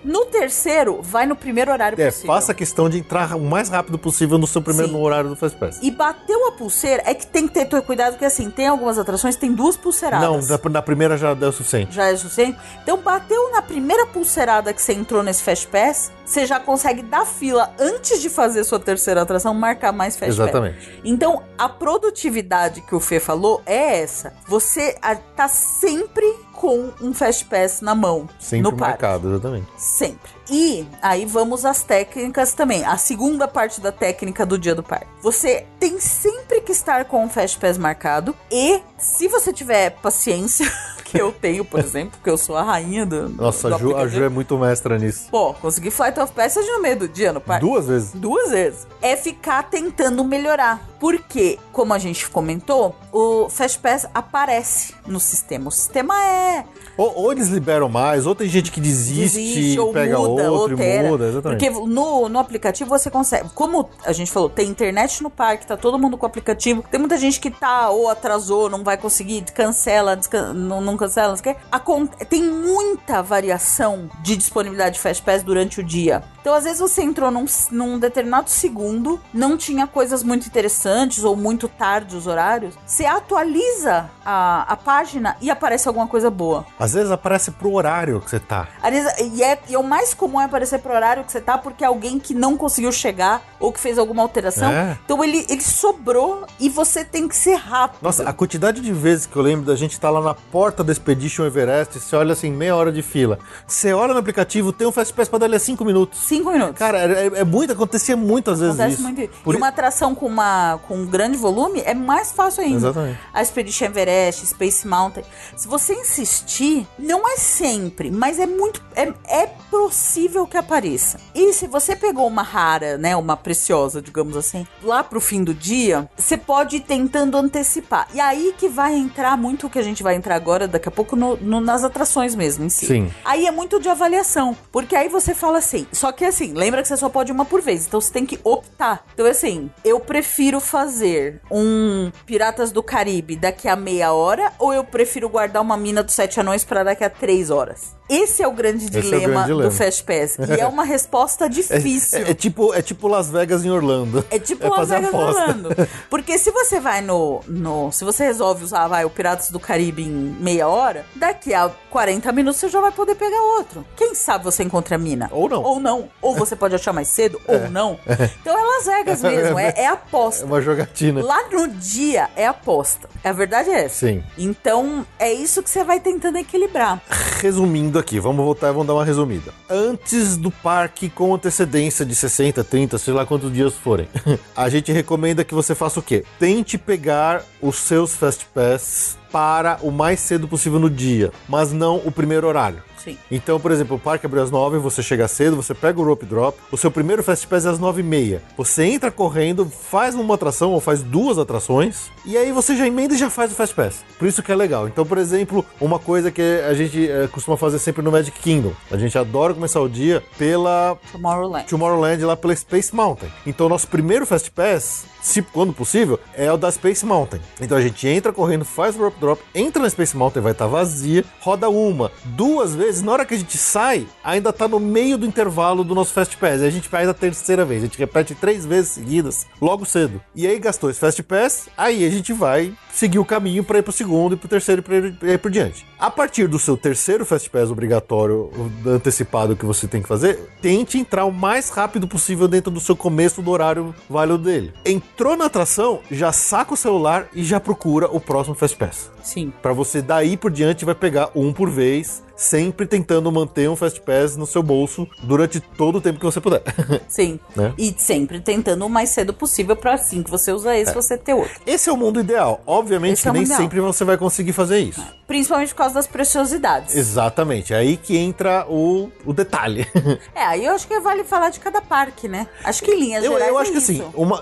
No terceiro, vai no primeiro horário Uhum. É, possível. faça a questão de entrar o mais rápido possível no seu primeiro no horário do Fast Pass. E bateu a pulseira, é que tem que ter cuidado, porque assim, tem algumas atrações tem duas pulseiradas. Não, na, primeira já deu o suficiente. Já é suficiente? Então, bateu na primeira pulseirada que você entrou nesse Fast Pass, você já consegue dar fila antes de fazer sua terceira atração, marcar mais Fast Pass. Exatamente. Então, a produtividade que o Fê falou é essa. Você tá sempre com um Fast Pass na mão Sempre no marcado, exatamente. Sempre. E aí vamos às técnicas também. A segunda parte da técnica do dia do parque. Você tem sempre que estar com o Fast Pass marcado. E se você tiver paciência, *laughs* que eu tenho, por exemplo, porque eu sou a rainha do. Nossa, do a Ju, a. Ju é muito mestra nisso. Pô, consegui Flight of Passage no meio do dia no parque. Duas vezes. Duas vezes. É ficar tentando melhorar. Porque, como a gente comentou, o Fast Pass aparece no sistema. O sistema é. Ou, ou eles liberam mais, ou tem gente que desiste, Desiste, ou pega muda, outro altera. muda, exatamente. Porque no, no aplicativo você consegue. Como a gente falou, tem internet no parque, tá todo mundo com o aplicativo. Tem muita gente que tá ou atrasou, não vai conseguir, cancela, não, não cancela, não sei o quê. Tem muita variação de disponibilidade de Fast Pass durante o dia. Então, às vezes, você entrou num, num determinado segundo, não tinha coisas muito interessantes ou muito tarde os horários. Você atualiza a, a página e aparece alguma coisa boa. Às vezes aparece pro horário que você tá. Aliás, E, é, e o mais comum é aparecer pro horário que você tá, porque é alguém que não conseguiu chegar ou que fez alguma alteração. É. Então ele, ele sobrou e você tem que ser rápido. Nossa, a quantidade de vezes que eu lembro da gente estar lá na porta do da Expedition Everest, você olha assim, meia hora de fila. Você olha no aplicativo, tem um Fast Pass pra dar a 5 minutos. Cinco minutos. Cara, é, é muito, acontecia muitas vezes Acontece isso. muito. Por E uma atração com, uma, com um grande volume é mais fácil ainda. Exatamente. A Expedition Everest, Space Mountain. Se você insistir, não é sempre, mas é muito. É, é possível que apareça. E se você pegou uma rara, né? Uma preciosa, digamos assim, lá pro fim do dia, você pode ir tentando antecipar. E aí que vai entrar muito o que a gente vai entrar agora, daqui a pouco, no- no- nas atrações mesmo em si. Sim. Aí é muito de avaliação. Porque aí você fala assim. Só que assim, lembra que você só pode uma por vez. Então você tem que optar. Então, assim, eu prefiro fazer um Piratas do Caribe daqui a meia hora ou eu prefiro guardar uma mina dos sete anões pra daqui a três horas? Esse é o grande é o dilema, grande dilema. do Fast Pass. E é uma resposta *laughs* difícil. É, é tipo, é tipo Las Vegas em Orlando. É tipo *laughs* Las fazer Vegas aposta. Orlando. Porque se você vai no, no. Se você resolve usar vai, o Piratas do Caribe em meia hora, daqui a 40 minutos você já vai poder pegar outro. Quem sabe você encontra a mina? Ou não. Ou não. Ou você pode achar mais cedo, ou não. Então é Las Vegas mesmo, é, é É aposta. uma jogatina. Lá no dia é aposta. A verdade é essa. Sim. Então é isso que você vai tentando equilibrar. Resumindo aqui, vamos voltar e vamos dar uma resumida. Antes do parque, com antecedência de 60, 30, sei lá quantos dias forem, *laughs* a gente recomenda que você faça o quê? Tente pegar os seus Fast Pass para o mais cedo possível no dia, mas não o primeiro horário. Sim. Então, por exemplo, o parque abre às 9, você chega cedo, você pega o rope drop, o seu primeiro Fast Pass é às 9 e meia. Você entra correndo, faz uma atração ou faz duas atrações, e aí você já emenda e já faz o Fast Pass. Por isso que é legal. Então, por exemplo, uma coisa que a gente eh, costuma fazer sempre no Magic Kingdom. A gente adora começar o dia pela Tomorrowland. Tomorrowland lá pela Space Mountain. Então, o nosso primeiro Fast Pass, se quando possível, é o da Space Mountain. Então a gente entra correndo, faz o rope drop, entra na Space Mountain, vai estar vazia, roda uma, duas vezes. Na hora que a gente sai, ainda tá no meio do intervalo do nosso Fast Pass. E a gente faz a terceira vez. A gente repete três vezes seguidas, logo cedo. E aí gastou esse Fast Pass, aí a gente vai seguir o caminho para ir pro segundo e pro terceiro e e por diante. A partir do seu terceiro Fast Pass obrigatório, antecipado que você tem que fazer, tente entrar o mais rápido possível dentro do seu começo do horário válido dele. Entrou na atração, já saca o celular e já procura o próximo Fast Pass. Sim. Pra você daí por diante vai pegar um por vez, sempre tentando manter um Fast Pass no seu bolso durante todo o tempo que você puder. *laughs* Sim. Né? E sempre tentando o mais cedo possível pra assim que você usa esse, você ter outro. Esse é o mundo ideal. Obviamente é nem ideal. sempre você vai conseguir fazer isso. Principalmente por causa das preciosidades. Exatamente, é aí que entra o, o detalhe. *laughs* É, aí eu acho que vale falar de cada parque, né? Acho que linhas Eu, gerais eu é acho que isso. assim, uma,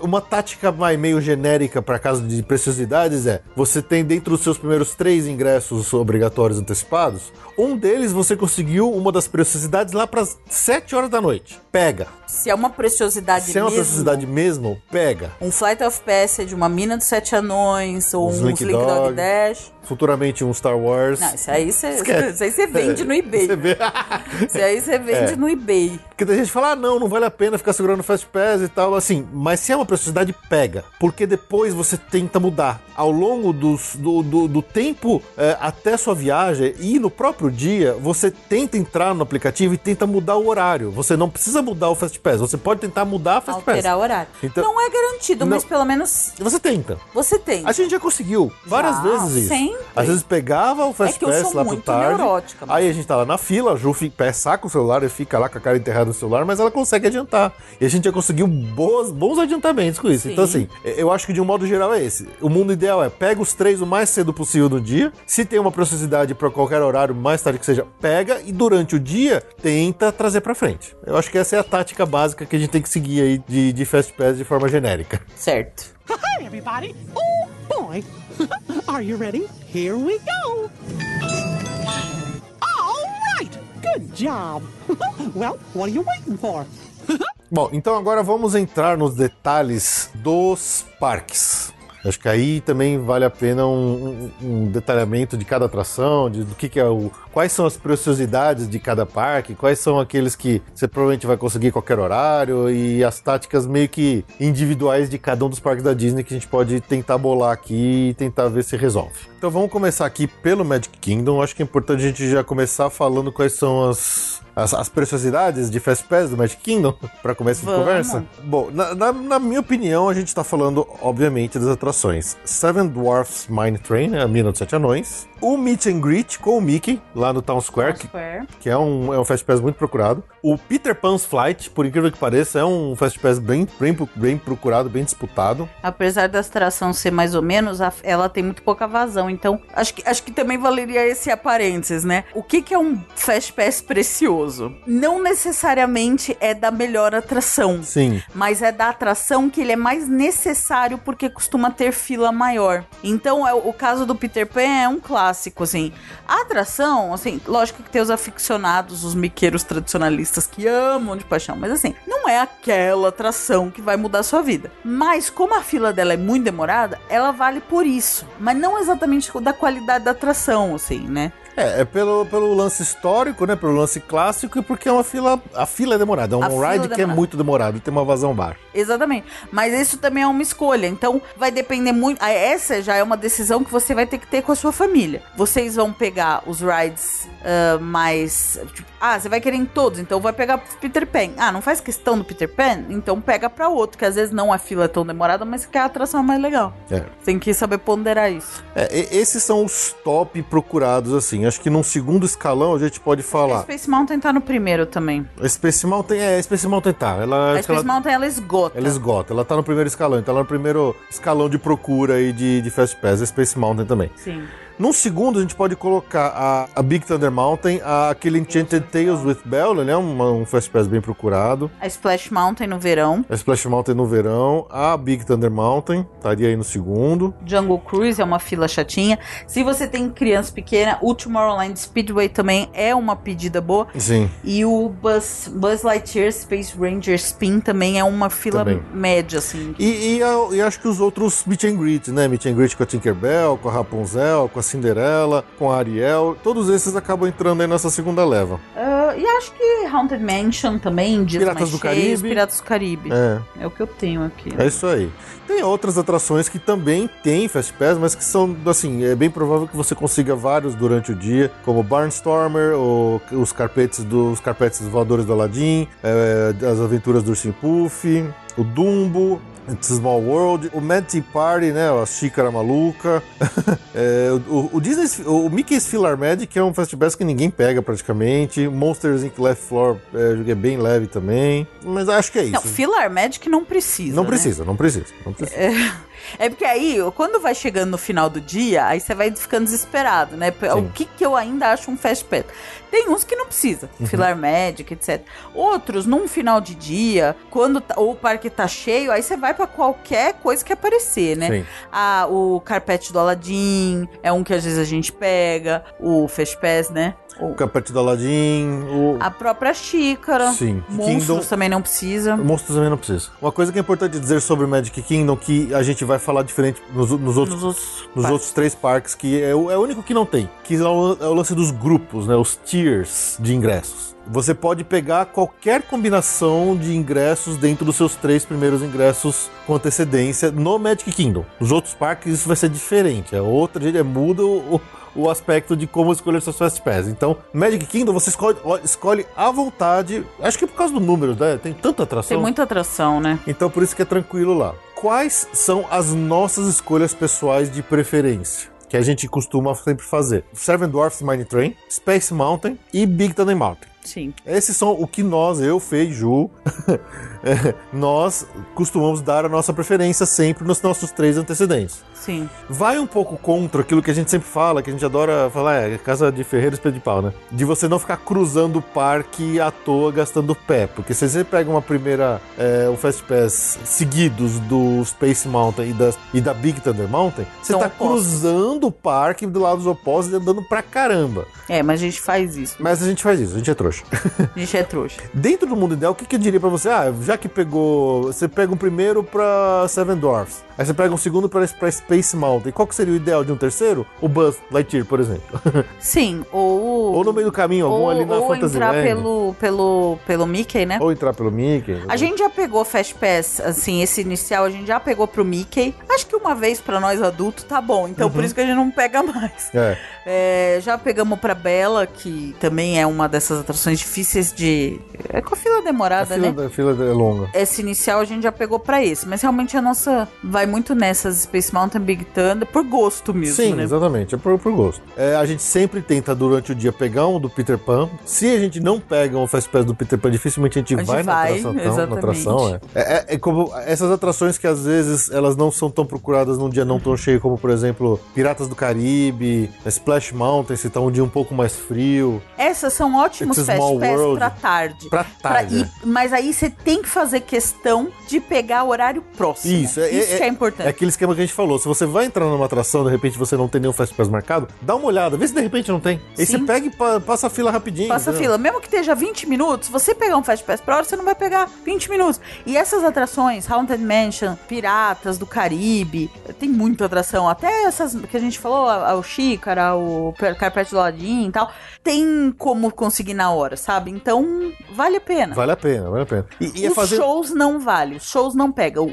uma tática meio genérica para caso de preciosidades é: você tem dentro dos seus primeiros três ingressos obrigatórios antecipados, um deles você conseguiu uma das preciosidades lá para 7 horas da noite. Pega. Se é uma preciosidade Se é uma mesmo, preciosidade mesmo, pega. um Flight of Passage, uma Mina dos Sete Anões, ou Um um Slink Dog, Dog. Dash. Futuramente um Star Wars. Não, isso aí você você *laughs* vende no eBay. Vê? *laughs* Isso aí você vende É. no eBay. Porque tem gente que fala, ah, não, não vale a pena ficar segurando Fast Pass e tal, assim. Mas se é uma preciosidade, pega. Porque depois você tenta mudar. Ao longo dos- do, do, do tempo é, até sua viagem e no próprio dia, você tenta entrar no aplicativo e tenta mudar o horário. Você não precisa mudar o Fast Pass, você pode tentar mudar o Fast Alterar Pass. o horário. Então- não é garantido, mas Não. pelo menos Você tenta. você tem. A gente já conseguiu várias Já, vezes isso. sempre. Às vezes pegava o Fast É que eu Pass sou lá pro muito tarde. neurótica, mas- Aí a gente tá lá na fila, a Ju fica, saca o celular e fica lá com a cara enterrada no celular, mas ela consegue adiantar. E a gente já conseguiu boas, bons adiantamentos com isso. Sim. Então, assim, eu acho que de um modo geral é esse. O mundo ideal é pega os três o mais cedo possível no dia. Se tem uma preciosidade para qualquer horário, mais tarde que seja, pega e durante o dia tenta trazer pra frente. Eu acho que essa é a tática básica que a gente tem que seguir aí de, de Fast Pass de forma genérica. Certo. Hi, everybody. Oh, boy. *laughs* Are you ready? Here we go. All right. Good job. *laughs* well, what are you waiting for? *laughs* Bom, então agora vamos entrar nos detalhes dos parques. Acho que aí também vale a pena um, um- detalhamento de cada atração, de, do que, que é o. Quais são as preciosidades de cada parque, quais são aqueles que você provavelmente vai conseguir qualquer horário, e as táticas meio que individuais de cada um dos parques da Disney que a gente pode tentar bolar aqui e tentar ver se resolve. Então vamos começar aqui pelo Magic Kingdom. Acho que é importante a gente já começar falando quais são as, as, as preciosidades de Fast Pass do Magic Kingdom, *laughs* para começo de Vamos. conversa. Bom, na, na- na minha opinião, a gente tá falando, obviamente, das atrações Seven Dwarfs Mine Train, a Mina dos Sete Anões, o Meet and Greet com o Mickey, lá no Town Square, que, Square. que é um, é um Fast Pass muito procurado. O Peter Pan's Flight, por incrível que pareça, é um Fast Pass bem, bem, bem procurado, bem disputado. Apesar da atração ser mais ou menos, a- ela tem muito pouca vazão. Então, acho que, acho que também valeria esse aparênteses, né? O que, que é um Fast Pass precioso? Não necessariamente é da melhor atração. Sim. Mas é da atração que ele é mais necessário porque costuma ter fila maior. Então, é, o caso do Peter Pan é um clássico, assim. A atração, assim, lógico que tem os aficionados, os miqueiros tradicionalistas que amam de paixão, mas assim, não é aquela atração que vai mudar a sua vida. Mas como a fila dela é muito demorada, ela vale por isso. Mas não exatamente da qualidade da atração, assim, né? É, é pelo, pelo lance histórico, né? Pelo lance clássico e porque é uma fila. A fila é demorada. É um ride é que é muito demorado e tem uma vazão baixa. Exatamente. Mas isso também é uma escolha. Então, vai depender muito. Essa já é uma decisão que você vai ter que ter com a sua família. Vocês vão pegar os rides ah, mais. tipo, ah, você vai querer em todos, então vai pegar Peter Pan. Ah, não faz questão do Peter Pan? Então pega pra outro, que às vezes não a fila é tão demorada, mas que a atração é mais legal. É. Tem que saber ponderar isso. É, esses são os top procurados, assim. Acho que num segundo escalão a gente pode A falar. Space Mountain tá no primeiro também. A Space Mountain, é, a Space Mountain tá. Ela, A Space ela, Mountain ela esgota. ela esgota. Ela tá no primeiro escalão. Então ela é no primeiro escalão de procura aí de, de Fast Pass. A Space Mountain também. Sim. Num segundo, a gente pode colocar a, a Big Thunder Mountain, a- aquele Enchanted Tales with Bella, né? Um, um Fast Pass bem procurado. A Splash Mountain no verão. A Splash Mountain no verão. A Big Thunder Mountain, estaria aí no segundo. Jungle Cruise é uma fila chatinha. Se você tem criança pequena, o Tomorrowland Speedway também é uma pedida boa. Sim. E o Buzz, Buzz Lightyear Space Ranger Spin também é uma fila Também. média, assim. E, e, e acho que os outros meet and greet, né? Meet and greet com a Tinkerbell, com a Rapunzel, com a Cinderela, com a Ariel. Todos esses acabam entrando aí nessa segunda leva. Ah, e acho que Haunted Mansion também, dias Piratas do cheios, Caribe. Piratas do Caribe. É. É o que eu tenho aqui. É isso aí. Tem outras atrações que também tem Fast Pass, mas que são, assim, é bem provável que você consiga vários durante o dia, como Barnstormer, ou os carpetes dos carpetes voadores do Aladdin, é, as aventuras do Ursinho Puff, o Dumbo, It's Small World, o Mad Tea Party, né, a xícara maluca, *laughs* É, o, o Disney, o Mickey's Filler Magic é um Fast Pass que ninguém pega praticamente, Monsters Inc. Left Floor é, é bem leve também, mas acho que é isso. Não, Filar Magic não precisa. Não né? precisa, não precisa, não precisa. É porque aí, quando vai chegando no final do dia, aí você vai ficando desesperado, né? O Sim. que, que eu ainda acho um fast pass? Tem uns que não precisa, Uhum. filar Magic, etc. Outros, num final de dia, quando tá- o parque tá cheio, aí você vai pra qualquer coisa que aparecer, né? Sim. Ah, o carpete do Aladdin é um que às vezes a gente pega, o fast pass, né? O- O Capete do Aladdin, o... a própria xícara. Sim. Monstros Kingdom- também não precisa. Monstros também não precisa. Uma coisa que é importante dizer sobre Magic Kingdom, que a gente vai falar diferente nos, nos outros, Nos outros. nos outros três parques, que é o, é o único que não tem, que é o, é o lance dos grupos, né? Os tiers de ingressos. Você pode pegar qualquer combinação de ingressos dentro dos seus três primeiros ingressos com antecedência no Magic Kingdom. Nos outros parques isso vai ser diferente. É outra, gente, é muda o, o aspecto de como escolher seus Fast Pass. Então, Magic Kingdom você escolhe, escolhe à vontade. Acho que por causa do número, né? Tem tanta atração. Tem muita atração, né? Então por isso que é tranquilo lá. Quais são as nossas escolhas pessoais de preferência? Que a gente costuma sempre fazer. Seven Dwarfs Mine Train, Space Mountain e Big Thunder Mountain. Sim. Esses são o que nós, eu, e Ju, é, *laughs* nós costumamos dar a nossa preferência sempre nos nossos três antecedentes. Sim. Vai um pouco contra aquilo que a gente sempre fala, que a gente adora falar, é casa de ferreiro espelho de pau, né? De você não ficar cruzando o parque à toa gastando pé. Porque se você pega uma primeira, é, um Fast Pass seguidos do Space Mountain e da, e da Big Thunder Mountain, você São tá opostos. cruzando o parque do lado dos opostos e andando pra caramba. É, mas a gente faz isso. Mas a gente faz isso, a gente é trouxa. A gente é trouxa. *laughs* Dentro do mundo ideal, o que, que eu diria pra você? Ah, já que pegou. Você pega um primeiro pra Seven Dwarfs. Aí você pega um segundo pra, pra Space Mountain. Qual que seria o ideal de um terceiro? O Buzz Lightyear, por exemplo. *laughs* Sim, ou. ou no meio do caminho, algum ou, ali na ou entrar Fantasyland. pelo, pelo, pelo Mickey, né? Ou entrar pelo Mickey. A gente já pegou Fast Pass, assim, esse inicial a gente já pegou pro Mickey. Acho que uma vez pra nós adultos tá bom, então Uhum. por isso que a gente não pega mais. É. É, já pegamos pra Bela, que também é uma dessas atrações difíceis de. É com a fila A demorada, fila, né? da, fila é longa. Esse inicial a gente já pegou pra esse, mas realmente a nossa vai muito nessas Space Mountain Big Thunder por gosto mesmo, Sim, né? exatamente, é por, por gosto. É, a gente sempre tenta durante o dia pegar um do Peter Pan. Se a gente não pega um Fast Pass do Peter Pan, dificilmente a gente, A gente vai, na vai, atração. Na atração é. É, é- é como essas atrações que às vezes elas não são tão procuradas num dia não tão cheio, como por exemplo Piratas do Caribe, Splash Mountain, se tá um dia um pouco mais frio. Essas são ótimos It's Fast Pass pra tarde. Pra tarde. ir- mas aí você tem que fazer questão de pegar horário próximo. Isso, é, Isso que é importante. É aquele esquema que a gente falou. Se você vai entrar numa atração, de repente você não tem nenhum Fast Pass marcado, dá uma olhada, vê se de repente não tem. Aí Sim. você pega e pa- passa a fila rapidinho. Passa a fila. Mesmo que esteja 20 minutos, você pegar um Fast Pass pra hora, você não vai pegar 20 minutos. E essas atrações, Haunted Mansion, Piratas do Caribe, tem muita atração. Até essas que a gente falou, a- o Xícara, o Per- Carpete do Aladdin e tal, tem como conseguir na hora, sabe? Então, vale a pena. Vale a pena, vale a pena. E, e é Os fazer. shows não vale, os shows não pega. O,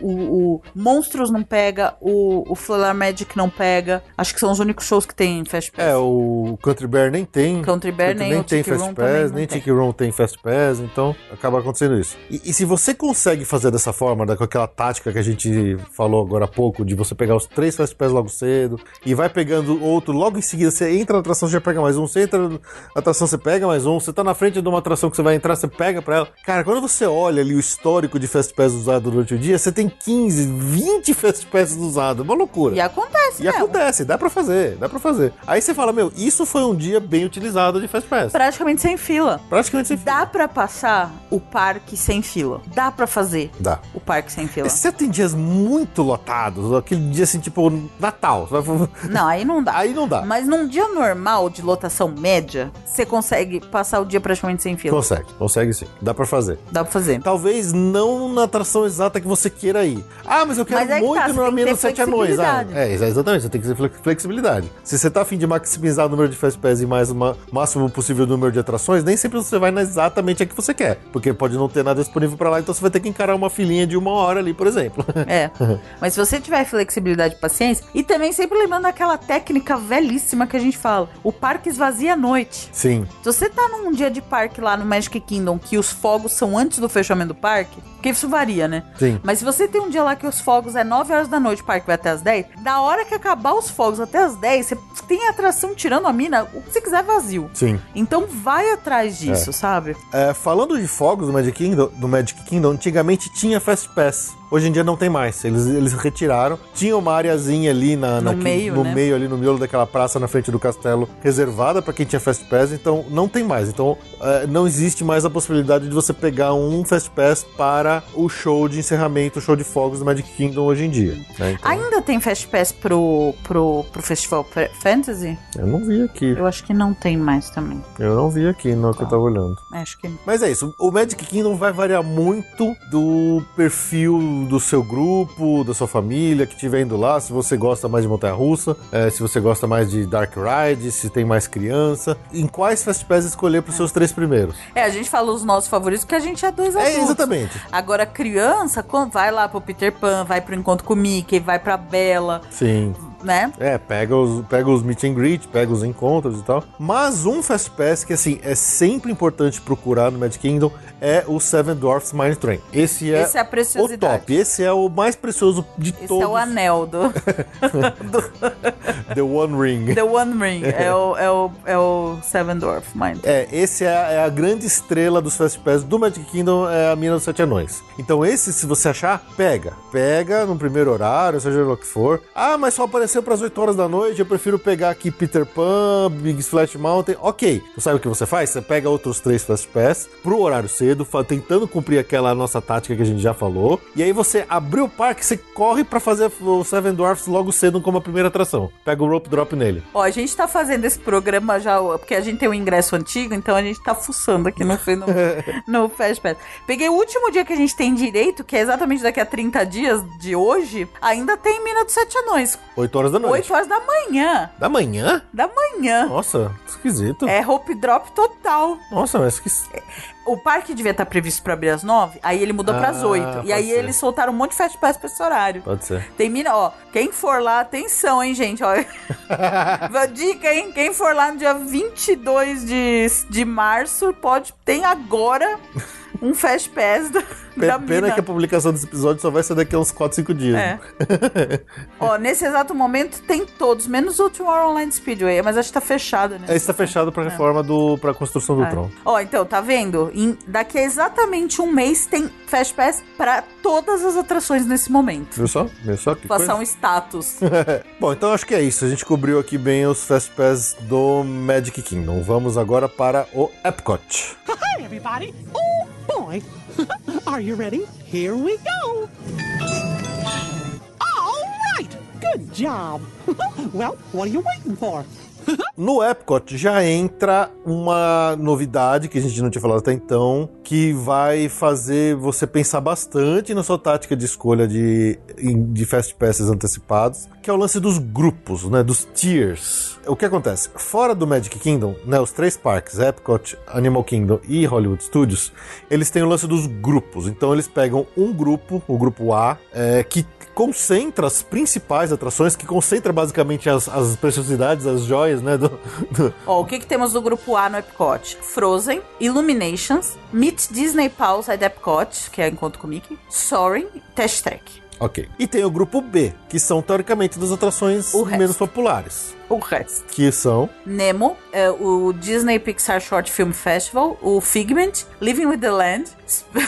o Monstros não pega, o, o Flora Magic não pega. Acho que são os únicos shows que tem Fast Pass. É, o Country Bear nem tem. Country Bear nem o tem Fast Room Pass, nem. Tiki Room tem Fast Pass, então acaba acontecendo isso. E, e se você consegue fazer dessa forma, da- com aquela tática que a gente falou agora há pouco, de você pegar os três Fast Pass logo cedo e vai pegando outro logo em seguida, você entra na atração, você já pega mais um, você entra na atração, você pega mais um, você tá na frente de uma atração que você vai entrar, você pega pra ela. Cara, quando você olha ali o histórico de Fast Pass usado durante o dia, você tem 15, 20 Fast Pass usados, uma loucura. E acontece, E né? acontece, dá pra fazer, dá pra fazer. Aí você fala, meu, isso foi um dia bem utilizado de Fast Pass. Praticamente sem fila. Praticamente sem Dá pra passar o parque sem fila. Dá pra fazer Dá. o parque sem fila. Você tem dias muito lotados, aquele dia assim, tipo, Natal, você Não, aí não dá. aí não dá. Mas num dia normal de lotação média, você consegue passar o dia praticamente sem fila. Consegue, consegue sim. Dá pra fazer. Dá pra fazer. Talvez não na atração exata que você queira ir. Ah, mas eu quero Mas aí que muito tá, no dos Sete Anões. Ah, é, exa- exatamente, você tem que ter flex- flexibilidade. Se você tá afim de maximizar o número de Fast Pass e mais o máximo possível número de atrações, nem sempre você vai na exatamente a que você quer. Porque pode não ter nada disponível pra lá, então você vai ter que encarar uma filinha de uma hora ali, por exemplo. É. *laughs* Mas se você tiver flexibilidade e paciência, e também sempre lembrando aquela técnica velhíssima que a gente fala: o parque esvazia à noite. Sim. Se você tá num dia de parque lá no Magic Kingdom que os fogos são antes do fechamento do parque, porque isso varia, né? Sim. Mas se você tem um dia lá que os fogos é 9 horas da noite, o parque vai até as 10, da hora que acabar os fogos até as 10, você tem atração tirando a mina, o que você quiser vazio. Sim. Então vai atrás disso, sabe? É, falando de fogos do Magic Kingdom, do Magic Kingdom, antigamente tinha Fast Pass. Hoje em dia não tem mais. Eles, eles retiraram. Tinha uma areazinha ali na, No na- meio, no né? meio ali no miolo daquela praça na frente do castelo, reservada para quem tinha Fast Pass. Então não tem mais. Então é, não existe mais a possibilidade de você pegar um Fast Pass para o show de encerramento, o show de fogos do Magic Kingdom hoje em dia. né? Então, Ainda tem Fast Pass pro, pro, pro Festival Fa- Fantasy? eu não vi aqui. Eu acho que não tem mais também. Eu não vi aqui no que eu tava olhando. Acho que Mas é isso, o Magic Kingdom vai variar muito do perfil do seu grupo, da sua família que estiver indo lá, se você gosta mais de montanha-russa, eh, se você gosta mais de Dark Ride, se tem mais criança, em quais Fast Pass escolher para os seus três primeiros. É, a gente fala os nossos favoritos porque a gente é dois adultos. É, exatamente. Agora, criança, vai lá pro Peter Pan, vai pro encontro com o Mickey, vai pra Bela, Sim. né? É, pega os, pega os meet and greet, pega os encontros e tal. Mas um Fast Pass que, assim, é sempre importante procurar no Magic Kingdom é o Seven Dwarfs Mine Train. Esse é, Esse é a o preciosidade. Esse é o mais precioso de Esse todos. é o anel *laughs* do, The One Ring. The One Ring. É o, é o, é o Seven Dwarf Mind. É, esse é a, é a grande estrela dos Fast Pass do Magic Kingdom, é a Mina dos Sete Anões. Então esse, se você achar, pega. Pega no primeiro horário, seja o que for. Ah, mas só apareceu para as 8 horas da noite, eu prefiro pegar aqui Peter Pan, Big Splash Mountain. Ok, tu sabe o que você faz? Você pega outros três Fast Pass pro horário cedo, tentando cumprir aquela nossa tática que a gente já falou. E aí você abriu o parque, você corre para fazer o Seven Dwarfs logo cedo como a primeira atração. Pega o Rope Drop nele. Ó, a gente tá fazendo esse programa já, porque a gente tem um ingresso antigo, então a gente tá fuçando aqui no, no, *laughs* no Fast Pass. Peguei o último dia que a gente tem direito, que é exatamente daqui a 30 dias de hoje, ainda tem Mina dos Sete Anões. 8 horas da noite. 8 horas da manhã. Da manhã? Da manhã. Nossa, esquisito. É Hope Drop total. Nossa, mas que. O parque devia estar previsto pra abrir às 9, aí ele mudou Ah, 8. pode E aí ser. eles soltaram um monte de Fast Pass pra esse horário. Pode ser. Tem mina, ó, quem for lá, atenção, hein, gente, ó. *laughs* *laughs* Dica, hein, quem for lá no dia 22 de, de março, pode, tem agora um Fast Pass da Pena mina. que a publicação desse episódio só vai ser daqui a uns 4, 5 dias. É. *laughs* Ó, nesse exato momento tem todos, menos o Tomorrow Online Speedway, mas acho que tá fechado, né? É, está fechado para reforma do para construção do É. Tron. Ó, então, tá vendo? Em- daqui a exatamente um mês tem Fast Pass pra todas as atrações nesse momento. Viu só? Viu só que Passar coisa? um status. *laughs* Bom, então acho que é isso. A gente cobriu aqui bem os Fast Pass do Magic Kingdom. Vamos agora para o Epcot. Hi, everybody. Oh, boy. *laughs* Are you ready? Here we go. All right. Good job. *laughs* well, what are you waiting for? No Epcot já entra uma novidade que a gente não tinha falado até então, que vai fazer você pensar bastante na sua tática de escolha de, de Fast Passes antecipados, que é o lance dos grupos, né, dos tiers. O que acontece? Fora do Magic Kingdom, né, os três parques, Epcot, Animal Kingdom e Hollywood Studios, eles têm o lance dos grupos. Então eles pegam um grupo, o grupo A, é, que concentra as principais atrações, que concentra basicamente as, as preciosidades, as joias, né? Do, do- Ó, o que, que temos no grupo A no Epcot? Frozen, Illuminations, Meet Disney Pals at Epcot, que é Encontro com Mickey, Soaring, Test Track. Ok. E tem o grupo B, que são teoricamente das atrações O resto. menos populares. O resto. Que são. Nemo, é, o Disney Pixar Short Film Festival, o Figment, Living with the Land, *laughs*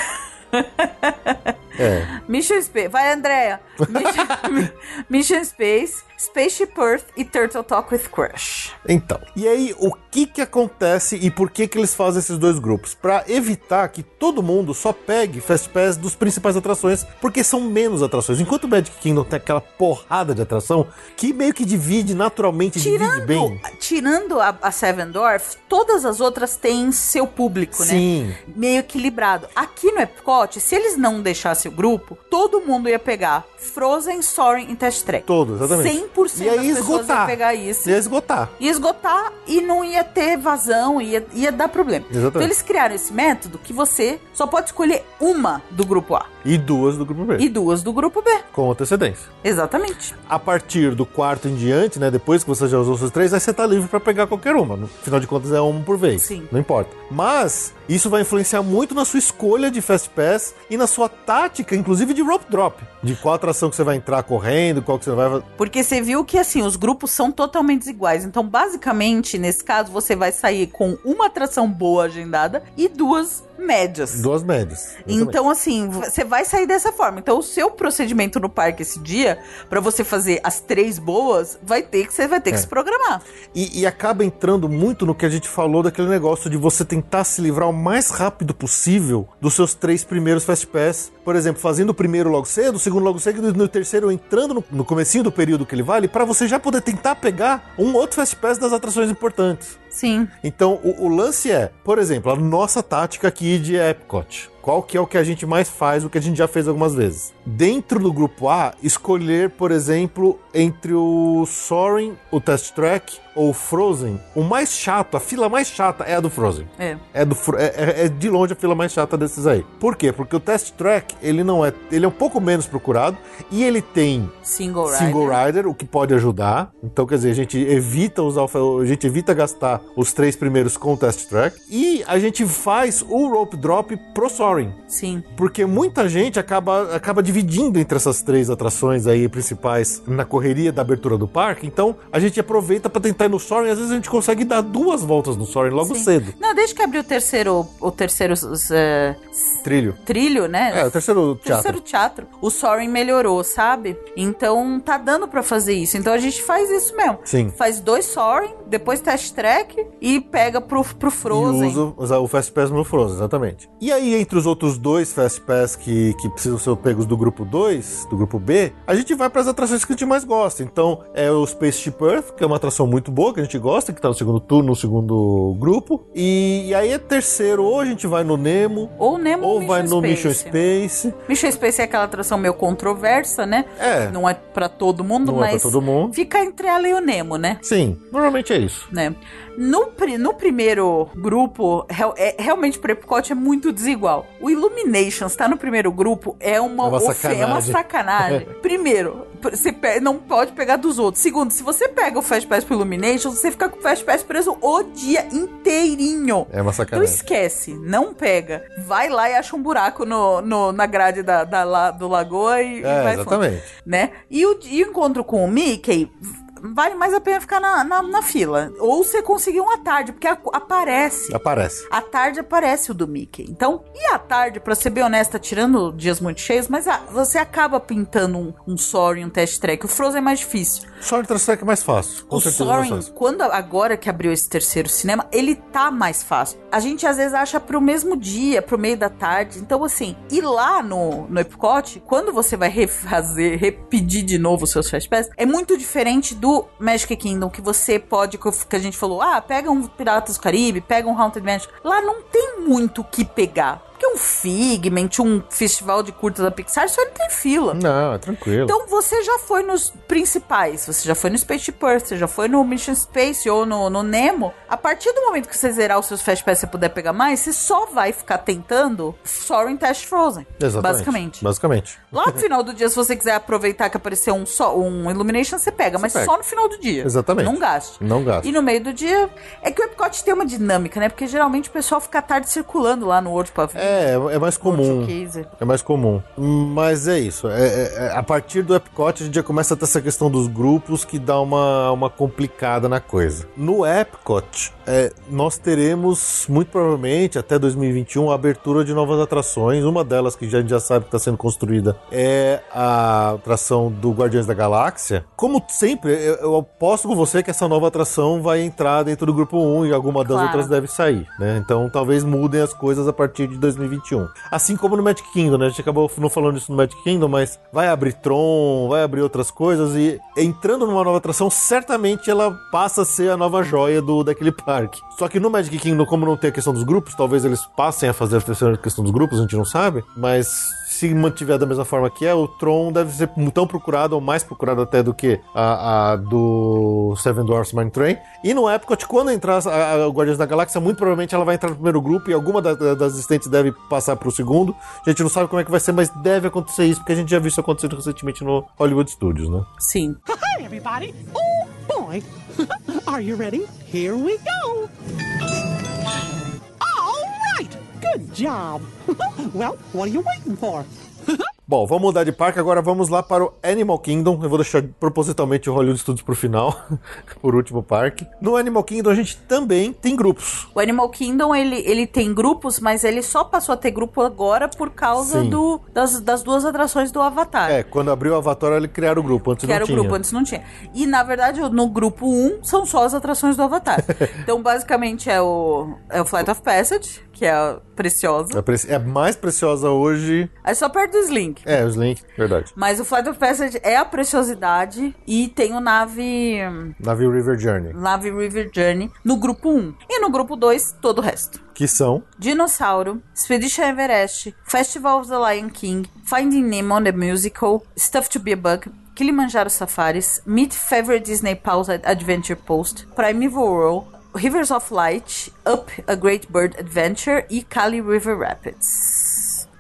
*laughs* É. Mission Space. Vai, Andréia! Mission, *laughs* *laughs* Mission Space, Spaceship Earth e Turtle Talk with Crush. Então. E aí, o que que acontece e por que que eles fazem esses dois grupos? Pra evitar que todo mundo só pegue Fast Pass dos principais atrações, porque são menos atrações. Enquanto o Magic Kingdom tem aquela porrada de atração que meio que divide naturalmente, divide Tirando, bem. tirando a, a Seven Dwarfs, todas as outras têm seu público, né? Sim. Meio equilibrado. Aqui no Epcot, se eles não deixassem o grupo, todo mundo ia pegar Frozen, Soaring e Test Track. Todos, exatamente. 100% E aí das pessoas esgotar. ia pegar isso. Ia esgotar. Ia esgotar e não ia ter vazão, ia, ia dar problema. Exatamente. Então eles criaram esse método que você só pode escolher uma do grupo A E duas do grupo B. e duas do grupo B. Com antecedência. Exatamente. A partir do quarto em diante, né? Depois que você já usou seus três, aí você tá livre pra pegar qualquer uma. No final de contas, é uma por vez. Sim. Não importa. Mas isso vai influenciar muito na sua escolha de Fast Pass e na sua tática, inclusive de rope drop. De qual atração que você vai entrar correndo, qual que você vai. Porque você viu que assim, os grupos são totalmente desiguais. Então, basicamente, nesse caso, você vai sair com uma atração boa agendada e duas médias. Duas médias. Exatamente. Então, assim, você vai sair dessa forma. Então, o seu procedimento no parque esse dia, pra você fazer as três boas, vai ter que você vai ter que É. se programar. E, e acaba entrando muito no que a gente falou daquele negócio de você tentar se livrar o mais rápido possível dos seus três primeiros Fast Pass. Por exemplo, fazendo o primeiro logo cedo, o segundo logo cedo, e no terceiro entrando no, no comecinho do período que ele vale, pra você já poder tentar pegar um outro Fast Pass das atrações importantes. Sim. Então, o, o lance é, por exemplo, a nossa tática aqui de Epcot. Qual que é o que a gente mais faz, o que a gente já fez algumas vezes? Dentro do grupo A, escolher, por exemplo, entre o Soaring, o Test Track ou o Frozen. O mais chato, a fila mais chata é a do Frozen. É. É, do, é, é- é de longe a fila mais chata desses aí. Por quê? Porque o Test Track, ele não é. Ele é um pouco menos procurado e ele tem Single Rider. single rider, o que pode ajudar. Então, quer dizer, a gente evita usar a gente evita gastar os três primeiros com o test track e a gente faz o rope drop pro soaring. Sim. Porque muita gente acaba, acaba dividindo entre essas três atrações aí principais na correria da abertura do parque. Então a gente aproveita para tentar ir no Soaring. Às vezes a gente consegue dar duas voltas no Soaring logo Sim. cedo. Não, desde que abriu o terceiro, o terceiro os, eh, Trilho. trilho, né? É, o terceiro teatro. Terceiro teatro. O Soaring melhorou, sabe? Então tá dando pra fazer isso. Então a gente faz isso mesmo. Sim. Faz dois Soaring, depois test track e pega pro, pro Frozen. E usa usa o Fast Pass no Frozen, exatamente. E aí, entre os outros dois Fast Pass que, que precisam ser pegos do grupo 2, do grupo B, a gente vai para as atrações que a gente mais gosta. Então, é o Spaceship Earth, que é uma atração muito boa, que a gente gosta, que tá no segundo turno, no segundo grupo. E, e aí, é terceiro, ou a gente vai no Nemo, Ou Nemo ou vai Mission no Mission Space. Space. Mission Space é aquela atração meio controversa, né? É, Não é pra todo mundo, não é mas pra todo mundo. fica entre ela e o Nemo, né? Sim, normalmente é isso. né? No, no primeiro grupo, é, realmente o Epcot é muito desigual. O Illuminations tá no primeiro grupo é uma, É uma ofe- é uma sacanagem. sacanagem. *laughs* Primeiro, você não pode pegar dos outros. Segundo, se você pega o Fast Pass pro Illuminations, você fica com o Fast Pass preso o dia inteirinho. É uma Então sacanagem. esquece, não pega. Vai lá e acha um buraco no, no- na grade da, da la- do Lagoa e, e É, vai fundo exatamente. né? E o, e o encontro com o Mickey vale mais a pena ficar na, na, na fila. Ou você conseguir uma tarde, porque a- aparece. Aparece. À tarde aparece o do Mickey. Então, e à tarde, pra ser bem honesta, tirando dias muito cheios, mas ah, você acaba pintando um, um Sorry, um test track. O Frozen é mais difícil. Só o Track é mais fácil. Com o certeza mais Soaring, fácil. quando agora que abriu esse terceiro cinema, ele tá mais fácil. A gente às vezes acha pro mesmo dia, pro meio da tarde. Então, assim, e lá no, no Epcot, quando você vai refazer, repetir de novo os seus Fast Pass, é muito diferente do Magic Kingdom, que você pode, que a gente falou, ah, pega um Piratas do Caribe, pega um Haunted Mansion. Lá não tem muito o que pegar. Porque um Figment, um festival de curtas da Pixar, só ele tem fila. Não, é tranquilo. Então você já foi nos principais, você já foi no Spaceship Earth, você já foi no Mission Space ou no, no Nemo. A partir do momento que você zerar os seus Fast Pass e você puder pegar mais, você só vai ficar tentando Soaring Test Frozen. Exatamente. Basicamente. Basicamente. Lá no final do dia, se você quiser aproveitar que apareceu um, só, um Illumination, você pega, mas pega. só no final do dia. Exatamente. Não gaste. Não gasta. E no meio do dia, é que o Epcot tem uma dinâmica, né? Porque geralmente o pessoal fica tarde circulando lá no World Pavilion. É, é mais comum. É mais comum. Mas é isso. É, é- é- a partir do Epcot, a gente já começa a ter essa questão dos grupos que dá uma, uma complicada na coisa. No Epcot, é, nós teremos, muito provavelmente, até 2021, a abertura de novas atrações. Uma delas, que já- a gente já sabe que está sendo construída, é a atração do Guardiões da Galáxia. Como sempre, eu, eu aposto com você que essa nova atração vai entrar dentro do grupo 1 e alguma das Claro. outras deve sair, né? Então talvez mudem as coisas a partir de 2021. Assim como no Magic Kingdom, né? A gente acabou não falando isso no Magic Kingdom, mas vai abrir Tron, vai abrir outras coisas e entrando numa nova atração, certamente ela passa a ser a nova joia do daquele parque. Só que no Magic Kingdom, como não tem a questão dos grupos, talvez eles passem a fazer a questão dos grupos, a gente não sabe, mas se mantiver da mesma forma que é, o Tron deve ser tão procurado ou mais procurado até do que a, a do Seven Dwarfs Mine Train. E no Epcot, quando entrar a, a Guardiões da Galáxia, muito provavelmente ela vai entrar no primeiro grupo e alguma da- da- das existentes deve passar pro segundo. A gente não sabe como é que vai ser, mas deve acontecer isso, porque a gente já viu isso acontecendo recentemente no Hollywood Studios, né? Sim. Hi, everybody. Oh, boy. *laughs* Are you ready? Here we go. Good job. *laughs* well, what are you waiting for? *laughs* Bom, vamos mudar de parque, agora vamos lá para o Animal Kingdom. Eu vou deixar propositalmente o Hollywood Studios pro final, *laughs* por último parque. No Animal Kingdom a gente também tem grupos. O Animal Kingdom, ele, ele tem grupos, mas ele só passou a ter grupo agora por causa Sim. do, das, das duas atrações do Avatar. É, quando abriu o Avatar, ele criaram o grupo, antes Que não era o tinha. grupo, antes não tinha. E, na verdade, no grupo 1 são só as atrações do Avatar. então, basicamente, é o, é o Flight of Passage, que é a preciosa. É, preci- é mais preciosa hoje. Aí só perto do Slink. É, o Slink, verdade. Mas o Flight of Passage é a preciosidade e tem o nave, Navio River Journey. nave River Journey no grupo 1. E no grupo 2, todo o resto. Que são. Dinossauro, Expedition Everest, Festival of the Lion King, Finding Nemo the Musical, Stuff to be a Bug, Kilimanjaro Safaris, Meet Favorite Disney Pause Adventure Post, Primeval World, Rivers of Light, Up a Great Bird Adventure e Kali River Rapids.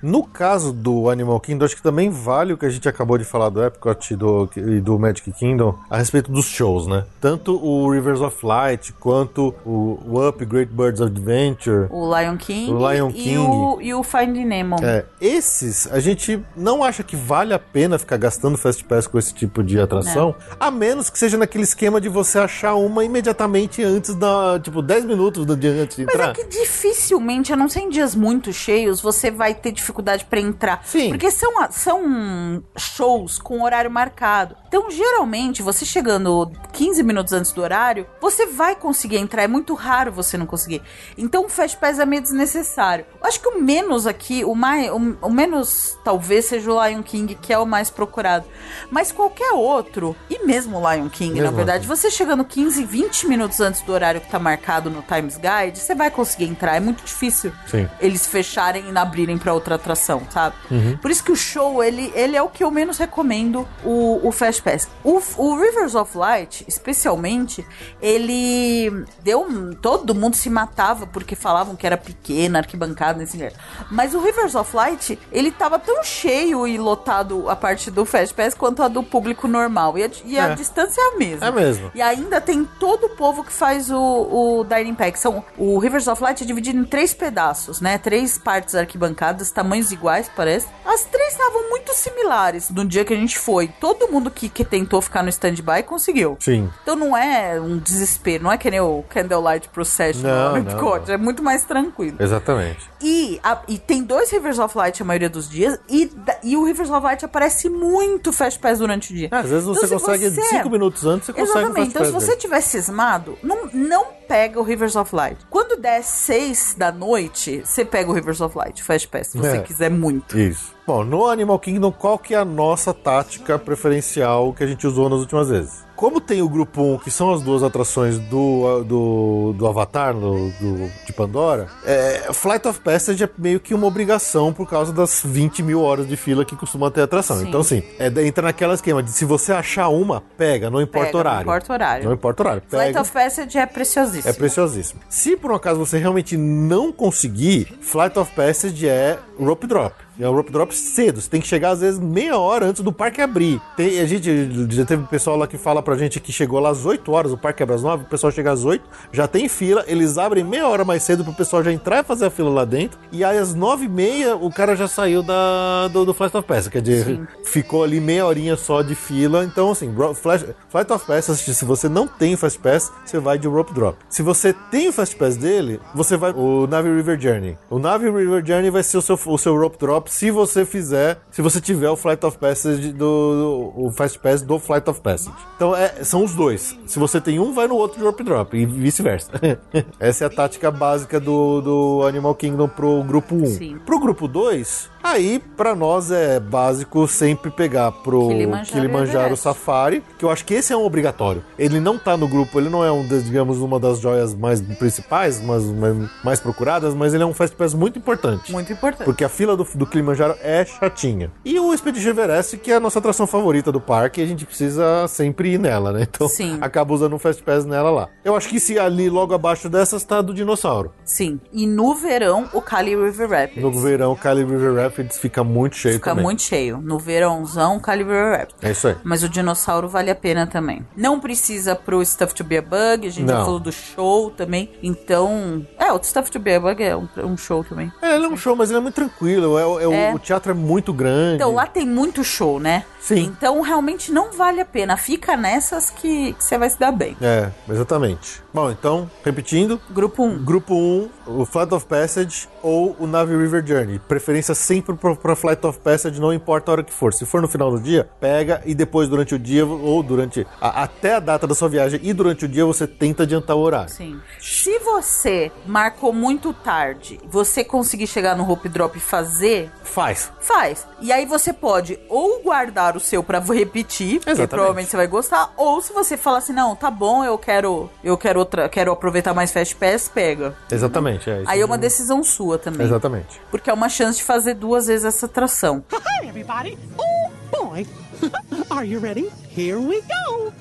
No caso do Animal Kingdom, acho que também vale o que a gente acabou de falar do Epcot e do, e do Magic Kingdom a respeito dos shows, né? Tanto o Rivers of Light quanto o, o Up Great Birds O Adventure. Lion King, O Lion e, King. o, e o Finding Nemo. É, esses a gente não acha que vale a pena ficar gastando Fast Pass com esse tipo de atração, a menos que seja naquele esquema de você achar uma imediatamente antes da, tipo, 10 minutos do dia antes de Mas entrar. é que dificilmente, a não ser em dias muito cheios, você vai ter dificuldade pra entrar. Sim. Porque são, são shows com horário marcado. Então, geralmente, você chegando 15 minutos antes do horário, você vai conseguir entrar. É muito raro você não conseguir. Então, o Fast Pass é meio desnecessário. Eu acho que o menos aqui, o, mais, o, o menos talvez seja o Lion King, que é o mais procurado. Mas qualquer outro, e mesmo o Lion King, na Mesmo verdade, assim. você chegando 15, 20 minutos antes do horário que tá marcado no Times Guide, você vai conseguir entrar. É muito difícil Sim. eles fecharem e abrirem pra outras outra atração, sabe? Por isso que o show, ele, ele é o que eu menos recomendo, o, o Fast Pass. O, o Rivers of Light, especialmente, ele deu todo mundo se matava porque falavam que era pequena, arquibancada, nesse lugar. Mas o Rivers of Light, ele tava tão cheio e lotado a parte do Fast Pass quanto a do público normal. E a, e a É. distância é a mesma. É mesmo. E ainda tem todo o povo que faz o, o Dining Pack. São, o Rivers of Light é dividido em três pedaços, né? Três partes arquibancadas, tamanhos iguais, parece. As três estavam muito similares no dia que a gente foi. Todo mundo que, que tentou ficar no stand-by conseguiu. Sim. Então não é um desespero, não é que nem o Candlelight Procession Não, no é muito mais tranquilo. Exatamente. E, a- e tem dois Rivers of Light a maioria dos dias, e, e o Rivers of Light aparece muito Fast Pass durante o dia. Ah, às vezes você Então, se consegue, você- cinco minutos antes, você consegue Exatamente. Então, se você tiver cismado, não, não pega o Rivers of Light. Quando der 6 da noite, você pega o Rivers of Light, Fast Pass, se você É. quiser muito. Isso. Bom, no Animal Kingdom, qual que é a nossa tática preferencial que a gente usou nas últimas vezes? Como tem o grupo 1, que são as duas atrações do, do, do Avatar, do, do- de Pandora, é, Flight of Passage é meio que uma obrigação por causa das 20 mil horas de fila que costuma ter atração. Sim. Então, assim, é, entra naquela esquema de se você achar uma, pega, não importa Pega, o horário. não importa o horário. Não importa horário. Flight Pega. of Passage é preciosíssimo. É preciosíssimo. Se por um acaso você realmente não conseguir, Flight of Passage é rope drop. É um rope drop cedo. Você tem que chegar às vezes meia hora antes do parque abrir. Tem, a gente já teve pessoal lá que fala pra gente que chegou lá às 8 horas, o parque abre às 9, o pessoal chega às 8, já tem fila, eles abrem meia hora mais cedo pro pessoal já entrar e fazer a fila lá dentro. E aí às 9 e meia o cara já saiu da, do, do Flight of Passage. Quer dizer, ficou ali meia horinha só de fila. Então, assim, Flash- Flight of Passage, se você não tem o Fast Pass, você vai de rope drop. Se você tem o Fast Pass dele, você vai o Navi River Journey. O Navi River Journey vai ser o seu, o seu rope drop se você fizer, se você tiver o Flight of Passage do, do- o Fast Pass do Flight of Passage. Então é, são os dois. Se você tem um, vai no outro de rope drop e vice-versa. *laughs* Essa é a tática básica do, do Animal Kingdom pro grupo 1. Sim. Pro grupo 2, aí pra nós é básico sempre pegar pro Kilimanjaro Kilimanjaro. Safari, que eu acho que esse é um obrigatório. Ele não tá no grupo, ele não é um, digamos, uma das joias mais principais, mas mais, mais procuradas, mas ele é um Fast Pass muito importante. Muito importante. Porque a fila do, do Kilimanjaro é chatinha. E o Expedition Everest, que é a nossa atração favorita do parque, e a gente precisa sempre ir nela, né? Então Sim. acaba usando um Fast Pass nela lá. Eu acho que se ali logo abaixo dessas tá do dinossauro. Sim. E no verão, o Cali River Rapids. No verão, o Cali River Rapids fica muito cheio Fica também. muito cheio. No verãozão, Cali River Rapids. É isso aí. Mas o dinossauro vale a pena também. Não precisa pro Stuff to Be a Bug, a gente já Não. falou do show também. Então. É, o Stuff to Be a Bug é um, um show também. É, ele é um show, mas ele é muito tranquilo. É, o- é o-. O teatro é muito grande. Então lá tem muito show, né? Sim. Então realmente não vale a pena. Fica nessas que você vai se dar bem. É, exatamente. Bom, então, repetindo. Grupo 1. Grupo 1, o Flight of Passage ou o Navi River Journey. Preferência sempre pra Flight of Passage, não importa a hora que for. Se for no final do dia, pega e depois durante o dia ou durante a- até a data da sua viagem e durante o dia você tenta adiantar o horário. Sim. Se você marcou muito tarde, você conseguir chegar no Hope Drop e fazer, Faz. faz. E aí você pode ou guardar o seu pra *laughs* repetir, porque Exatamente. provavelmente você vai gostar, ou se você falar assim, não, tá bom, eu quero, eu quero outra, quero aproveitar mais Fast Pass, pega. Exatamente, é isso. Aí é uma decisão sua também. Exatamente. Porque é uma chance de fazer duas vezes essa atração. *laughs* Hi, everybody. Oh, boy. *laughs* Are you ready? Here we go.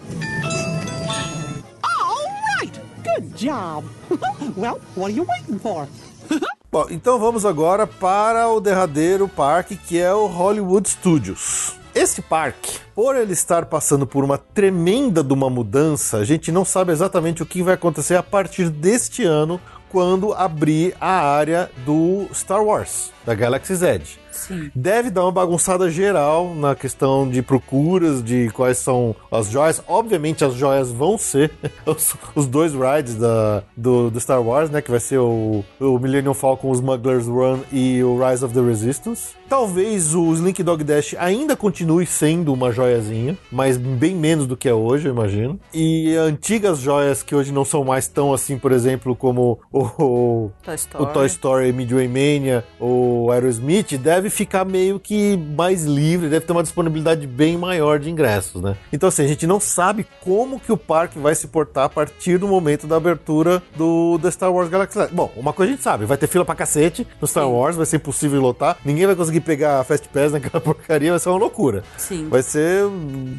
All right. Good job. well, what are you waiting for? Bom, então vamos agora para o derradeiro parque que é o Hollywood Studios. Esse parque, por ele estar passando por uma tremenda de uma mudança, a gente não sabe exatamente o que vai acontecer a partir deste ano, quando abrir a área do Star Wars, da Galaxy's Edge. Sim. Deve dar uma bagunçada geral na questão de procuras, de quais são as joias. Obviamente, as joias vão ser *laughs* os, os dois rides da, do, do Star Wars, né? Que vai ser o, o Millennium Falcon, o Smuggler's Run e o Rise of the Resistance. Talvez o Slink Dog Dash ainda continue sendo uma joiazinha, mas bem menos do que é hoje, eu imagino. E antigas joias que hoje não são mais tão assim, por exemplo, como o, o, Toy Story. o Toy Story Midway Mania, o o Aerosmith deve ficar meio que mais livre, deve ter uma disponibilidade bem maior de ingressos, né? Então, assim, a gente não sabe como que o parque vai se portar a partir do momento da abertura do Star Wars Galaxy. Bom, uma coisa a gente sabe, vai ter fila pra cacete no Star Sim. Wars, vai ser impossível lotar, ninguém vai conseguir pegar a Fast Pass naquela *laughs* porcaria, vai ser uma loucura. Sim. Vai ser,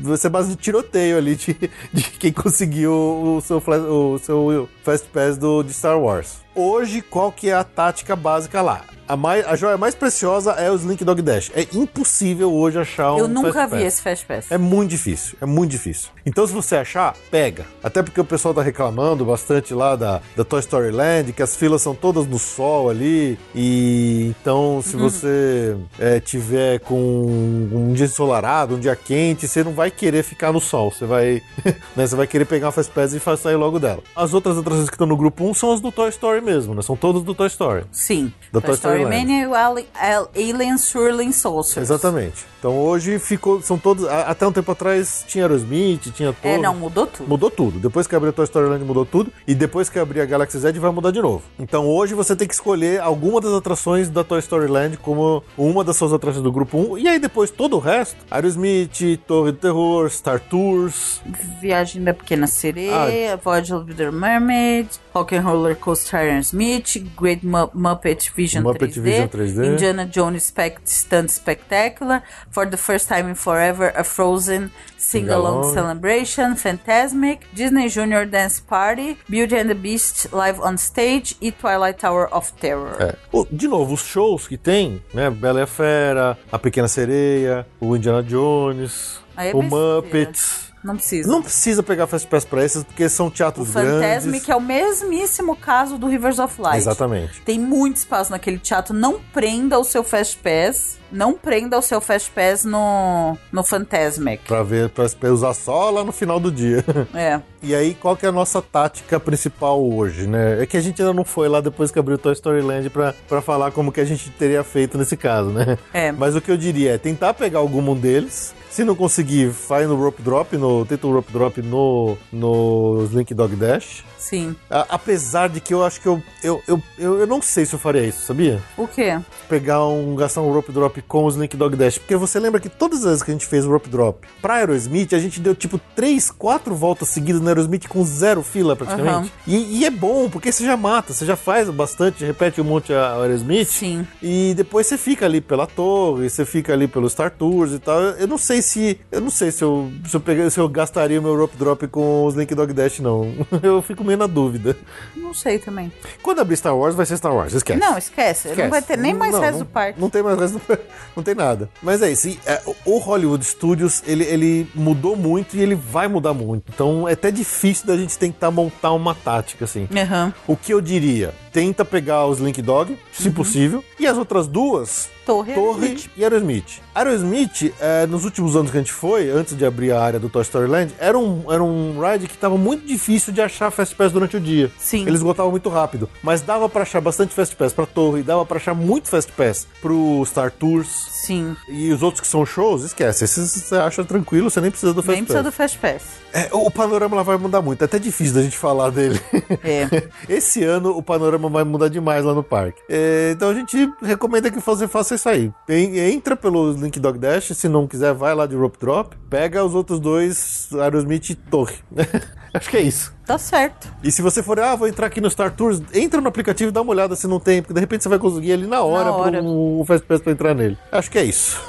vai ser base de tiroteio ali de, de quem conseguiu o seu, o seu Fast Pass do, de Star Wars. Hoje, qual que é a tática básica lá? A, mais, a joia mais preciosa é o Slink Dog Dash. É impossível hoje achar um Eu nunca vi Pass. esse Fast Pass. É muito difícil, é muito difícil. Então, se você achar, pega. Até porque o pessoal tá reclamando bastante lá da, da Toy Story Land, que as filas são todas no sol ali. E então, se você é, tiver com um dia ensolarado, um dia quente, você não vai querer ficar no sol. Você vai, *laughs* né, você vai querer pegar uma Fast Pass e sair logo dela. As outras atrações que estão no grupo 1 são as do Toy Story mesmo, né? São todas do Toy Story. Sim. Da Toy Toy Story Story Land. Mania e Alien Swirling Saucers. Exatamente. Então hoje ficou. São todos. Até um tempo atrás tinha Aerosmith, tinha todo. É, não, mudou tudo. Mudou tudo. Depois que abriu a Toy Story Land mudou tudo. E depois que abrir a Galaxy Z vai mudar de novo. Então hoje você tem que escolher alguma das atrações da Toy Story Land como uma das suas atrações do grupo 1. E aí depois todo o resto: Aerosmith, Torre do Terror, Star Tours. Viagem da Pequena Ah. Sereia, Voyage of the Mermaid, Rock and Roller Coaster Iron Smith, Great Mu- Muppet Vision Muppet 3D, Vision 3D. Indiana Jones Spect Stunt Spectacular, For the First Time in Forever, A Frozen Sing-Along. Celebration, Fantasmic, Disney Junior Dance Party, Beauty and the Beast Live on Stage e Twilight Tower of Terror. É. De novo, os shows que tem, né? Bela e a Fera, A Pequena Sereia, o Indiana Jones, é o. Muppets. Não precisa. Não precisa pegar Fast Pass pra esses, porque são o teatros Fantasmic grandes. é o mesmíssimo caso do Rivers of Light. Exatamente. Tem muito espaço naquele teatro. Não prenda o seu Fast Pass. Não prenda o seu Fast Pass no, no Fantasmic. Pra ver, pra pra usar só lá no final do dia. *laughs* É. E aí, qual que é a nossa tática principal hoje, né? É que a gente ainda não foi lá depois que abriu Toy Story Land pra, pra falar como que a gente teria feito nesse caso, né? É. Mas o que eu diria é tentar pegar algum deles. Se não conseguir, faz no Rope Drop, no, tenta o Rope Drop no, no Slink Dog Dash. Sim. A- apesar de que eu acho que eu, eu, eu, eu, eu não sei se eu faria isso, sabia? O quê? pegar um, gastar um rope drop com o Slink Dog Dash. Porque você lembra que todas as vezes que a gente fez o rope drop pra Aerosmith, a gente deu tipo 3, 4 voltas seguidas no Aerosmith com zero fila praticamente. Aham. E, e é bom, porque você já mata, você já faz bastante, repete um monte a a Aerosmith. Sim. E depois você fica ali pela torre, você fica ali pelos Star Tours e tal. Eu não sei se. Eu não sei se eu, se eu, peguei, se eu gastaria o meu rope drop com o Slink Dog Dash, não. *laughs* Eu fico meio na dúvida. Não sei também. Quando abrir Star Wars, vai ser Star Wars, esquece. Não, esquece. Não Esquece. vai ter nem mais Não, resto não- do parque. Não tem mais resto do *laughs* Não tem nada. Mas é isso. é, o Hollywood Studios, ele, ele mudou muito e ele vai mudar muito. Então é até difícil da gente tentar montar uma tática, assim. Aham. O que eu diria? Tenta pegar os Link Dog, se possível. E as outras duas, Torre, Torre e Aerosmith. Aerosmith, é, nos últimos anos que a gente foi, antes de abrir a área do Toy Story Land, era um, era um ride que estava muito difícil de achar Fast Pass durante o dia. Sim. Eles esgotavam muito rápido. Mas dava pra achar bastante Fast Pass pra Torre, dava pra achar muito Fast Pass pro Star Tours. Sim. E os outros que são shows, esquece. Esses você acha tranquilo, você nem precisa do Fast Nem precisa Pass. do Fast Pass. É, o panorama lá vai mudar muito. É até difícil da gente falar dele. É. *laughs* Esse ano o panorama vai mudar demais lá no parque. É, então a gente recomenda que você faça isso aí. En- Entra pelo Link Dog Dash, se não quiser, vai lá de Rope Drop. Pega os outros dois, Aerosmith e Torre. *laughs* Acho que é isso. Tá certo. E se você for, ah, vou entrar aqui no Star Tours, entra no aplicativo e dá uma olhada se não tem, porque de repente você vai conseguir ali na hora, Na hora. pro o Fast Pass pra entrar nele. Acho que é isso.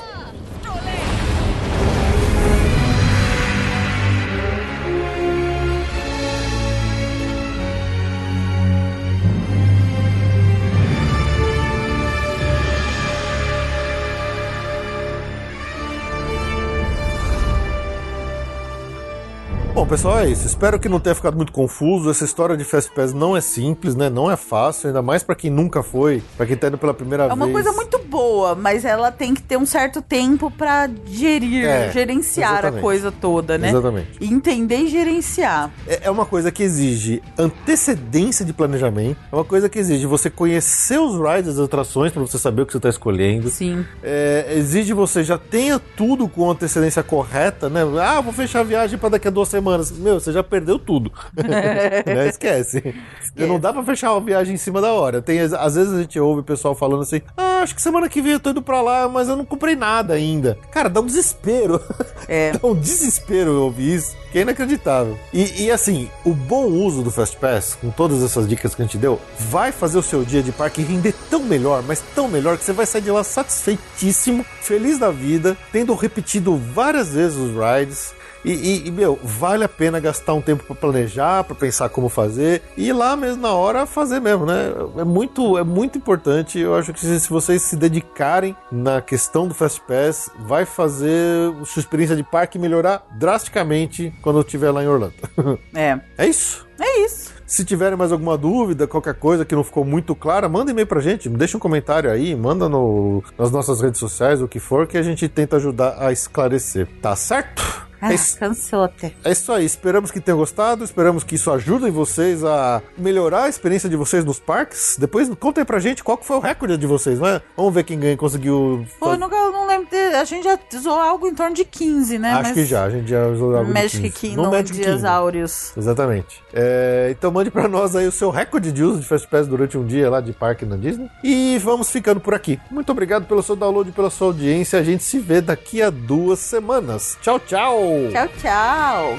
Bom, pessoal, é isso. Espero que não tenha ficado muito confuso. Essa história de Fast Pass não é simples, né? Não é fácil, ainda mais pra quem nunca foi, pra quem tá indo pela primeira É vez. uma coisa muito boa, mas ela tem que ter um certo tempo pra gerir, É, gerenciar exatamente. a coisa toda, né? Exatamente. E Entender e gerenciar. É é uma coisa que exige antecedência de planejamento, é uma coisa que exige você conhecer os rides, as atrações, pra você saber o que você tá escolhendo. Sim. É, exige você já tenha tudo com antecedência correta, né? Ah, vou fechar a viagem pra daqui a duas semanas. Meu, você já perdeu tudo. *laughs* né? Esquece. Não dá pra fechar uma viagem em cima da hora. Tem, às vezes a gente ouve o pessoal falando assim: Ah, acho que semana que vem eu tô indo pra lá, mas eu não comprei nada ainda. Cara, dá um desespero. *laughs* É. dá um desespero eu ouvir isso, que é inacreditável. E, e, assim, o bom uso do Fast Pass, com todas essas dicas que a gente deu, vai fazer o seu dia de parque render tão melhor, mas tão melhor, que você vai sair de lá satisfeitíssimo, feliz da vida, tendo repetido várias vezes os rides. E, e, e, meu, vale a pena gastar um tempo para planejar, para pensar como fazer e ir lá mesmo na hora fazer mesmo, né? É muito, é muito importante. Eu acho que se vocês se dedicarem na questão do Fast Pass, vai fazer sua experiência de parque melhorar drasticamente quando eu estiver lá em Orlando. *laughs* É. É isso. É isso. Se tiverem mais alguma dúvida, qualquer coisa que não ficou muito clara, manda e-mail pra gente, deixa um comentário aí, manda no, nas nossas redes sociais, o que for, que a gente tenta ajudar a esclarecer. Tá certo? Ah, É isso. cansou até. É isso aí, esperamos que tenham gostado, esperamos que isso ajude vocês a melhorar a experiência de vocês nos parques. Depois contem pra gente qual foi o recorde de vocês, não é? Vamos ver quem ganha conseguiu. Pô, eu nunca não lembro. De, a gente já usou algo em torno de 15, né? Acho Mas que já, a gente já usou algo de Magic 15. Kingdom, No Magic Dias Kingdom. Áureos. Exatamente. É, então mande pra nós aí o seu recorde de uso de Fast Pass durante um dia lá de parque na Disney. E vamos ficando por aqui. Muito obrigado pelo seu download pela sua audiência. A gente se vê daqui a duas semanas. Tchau, tchau! Tchau, tchau.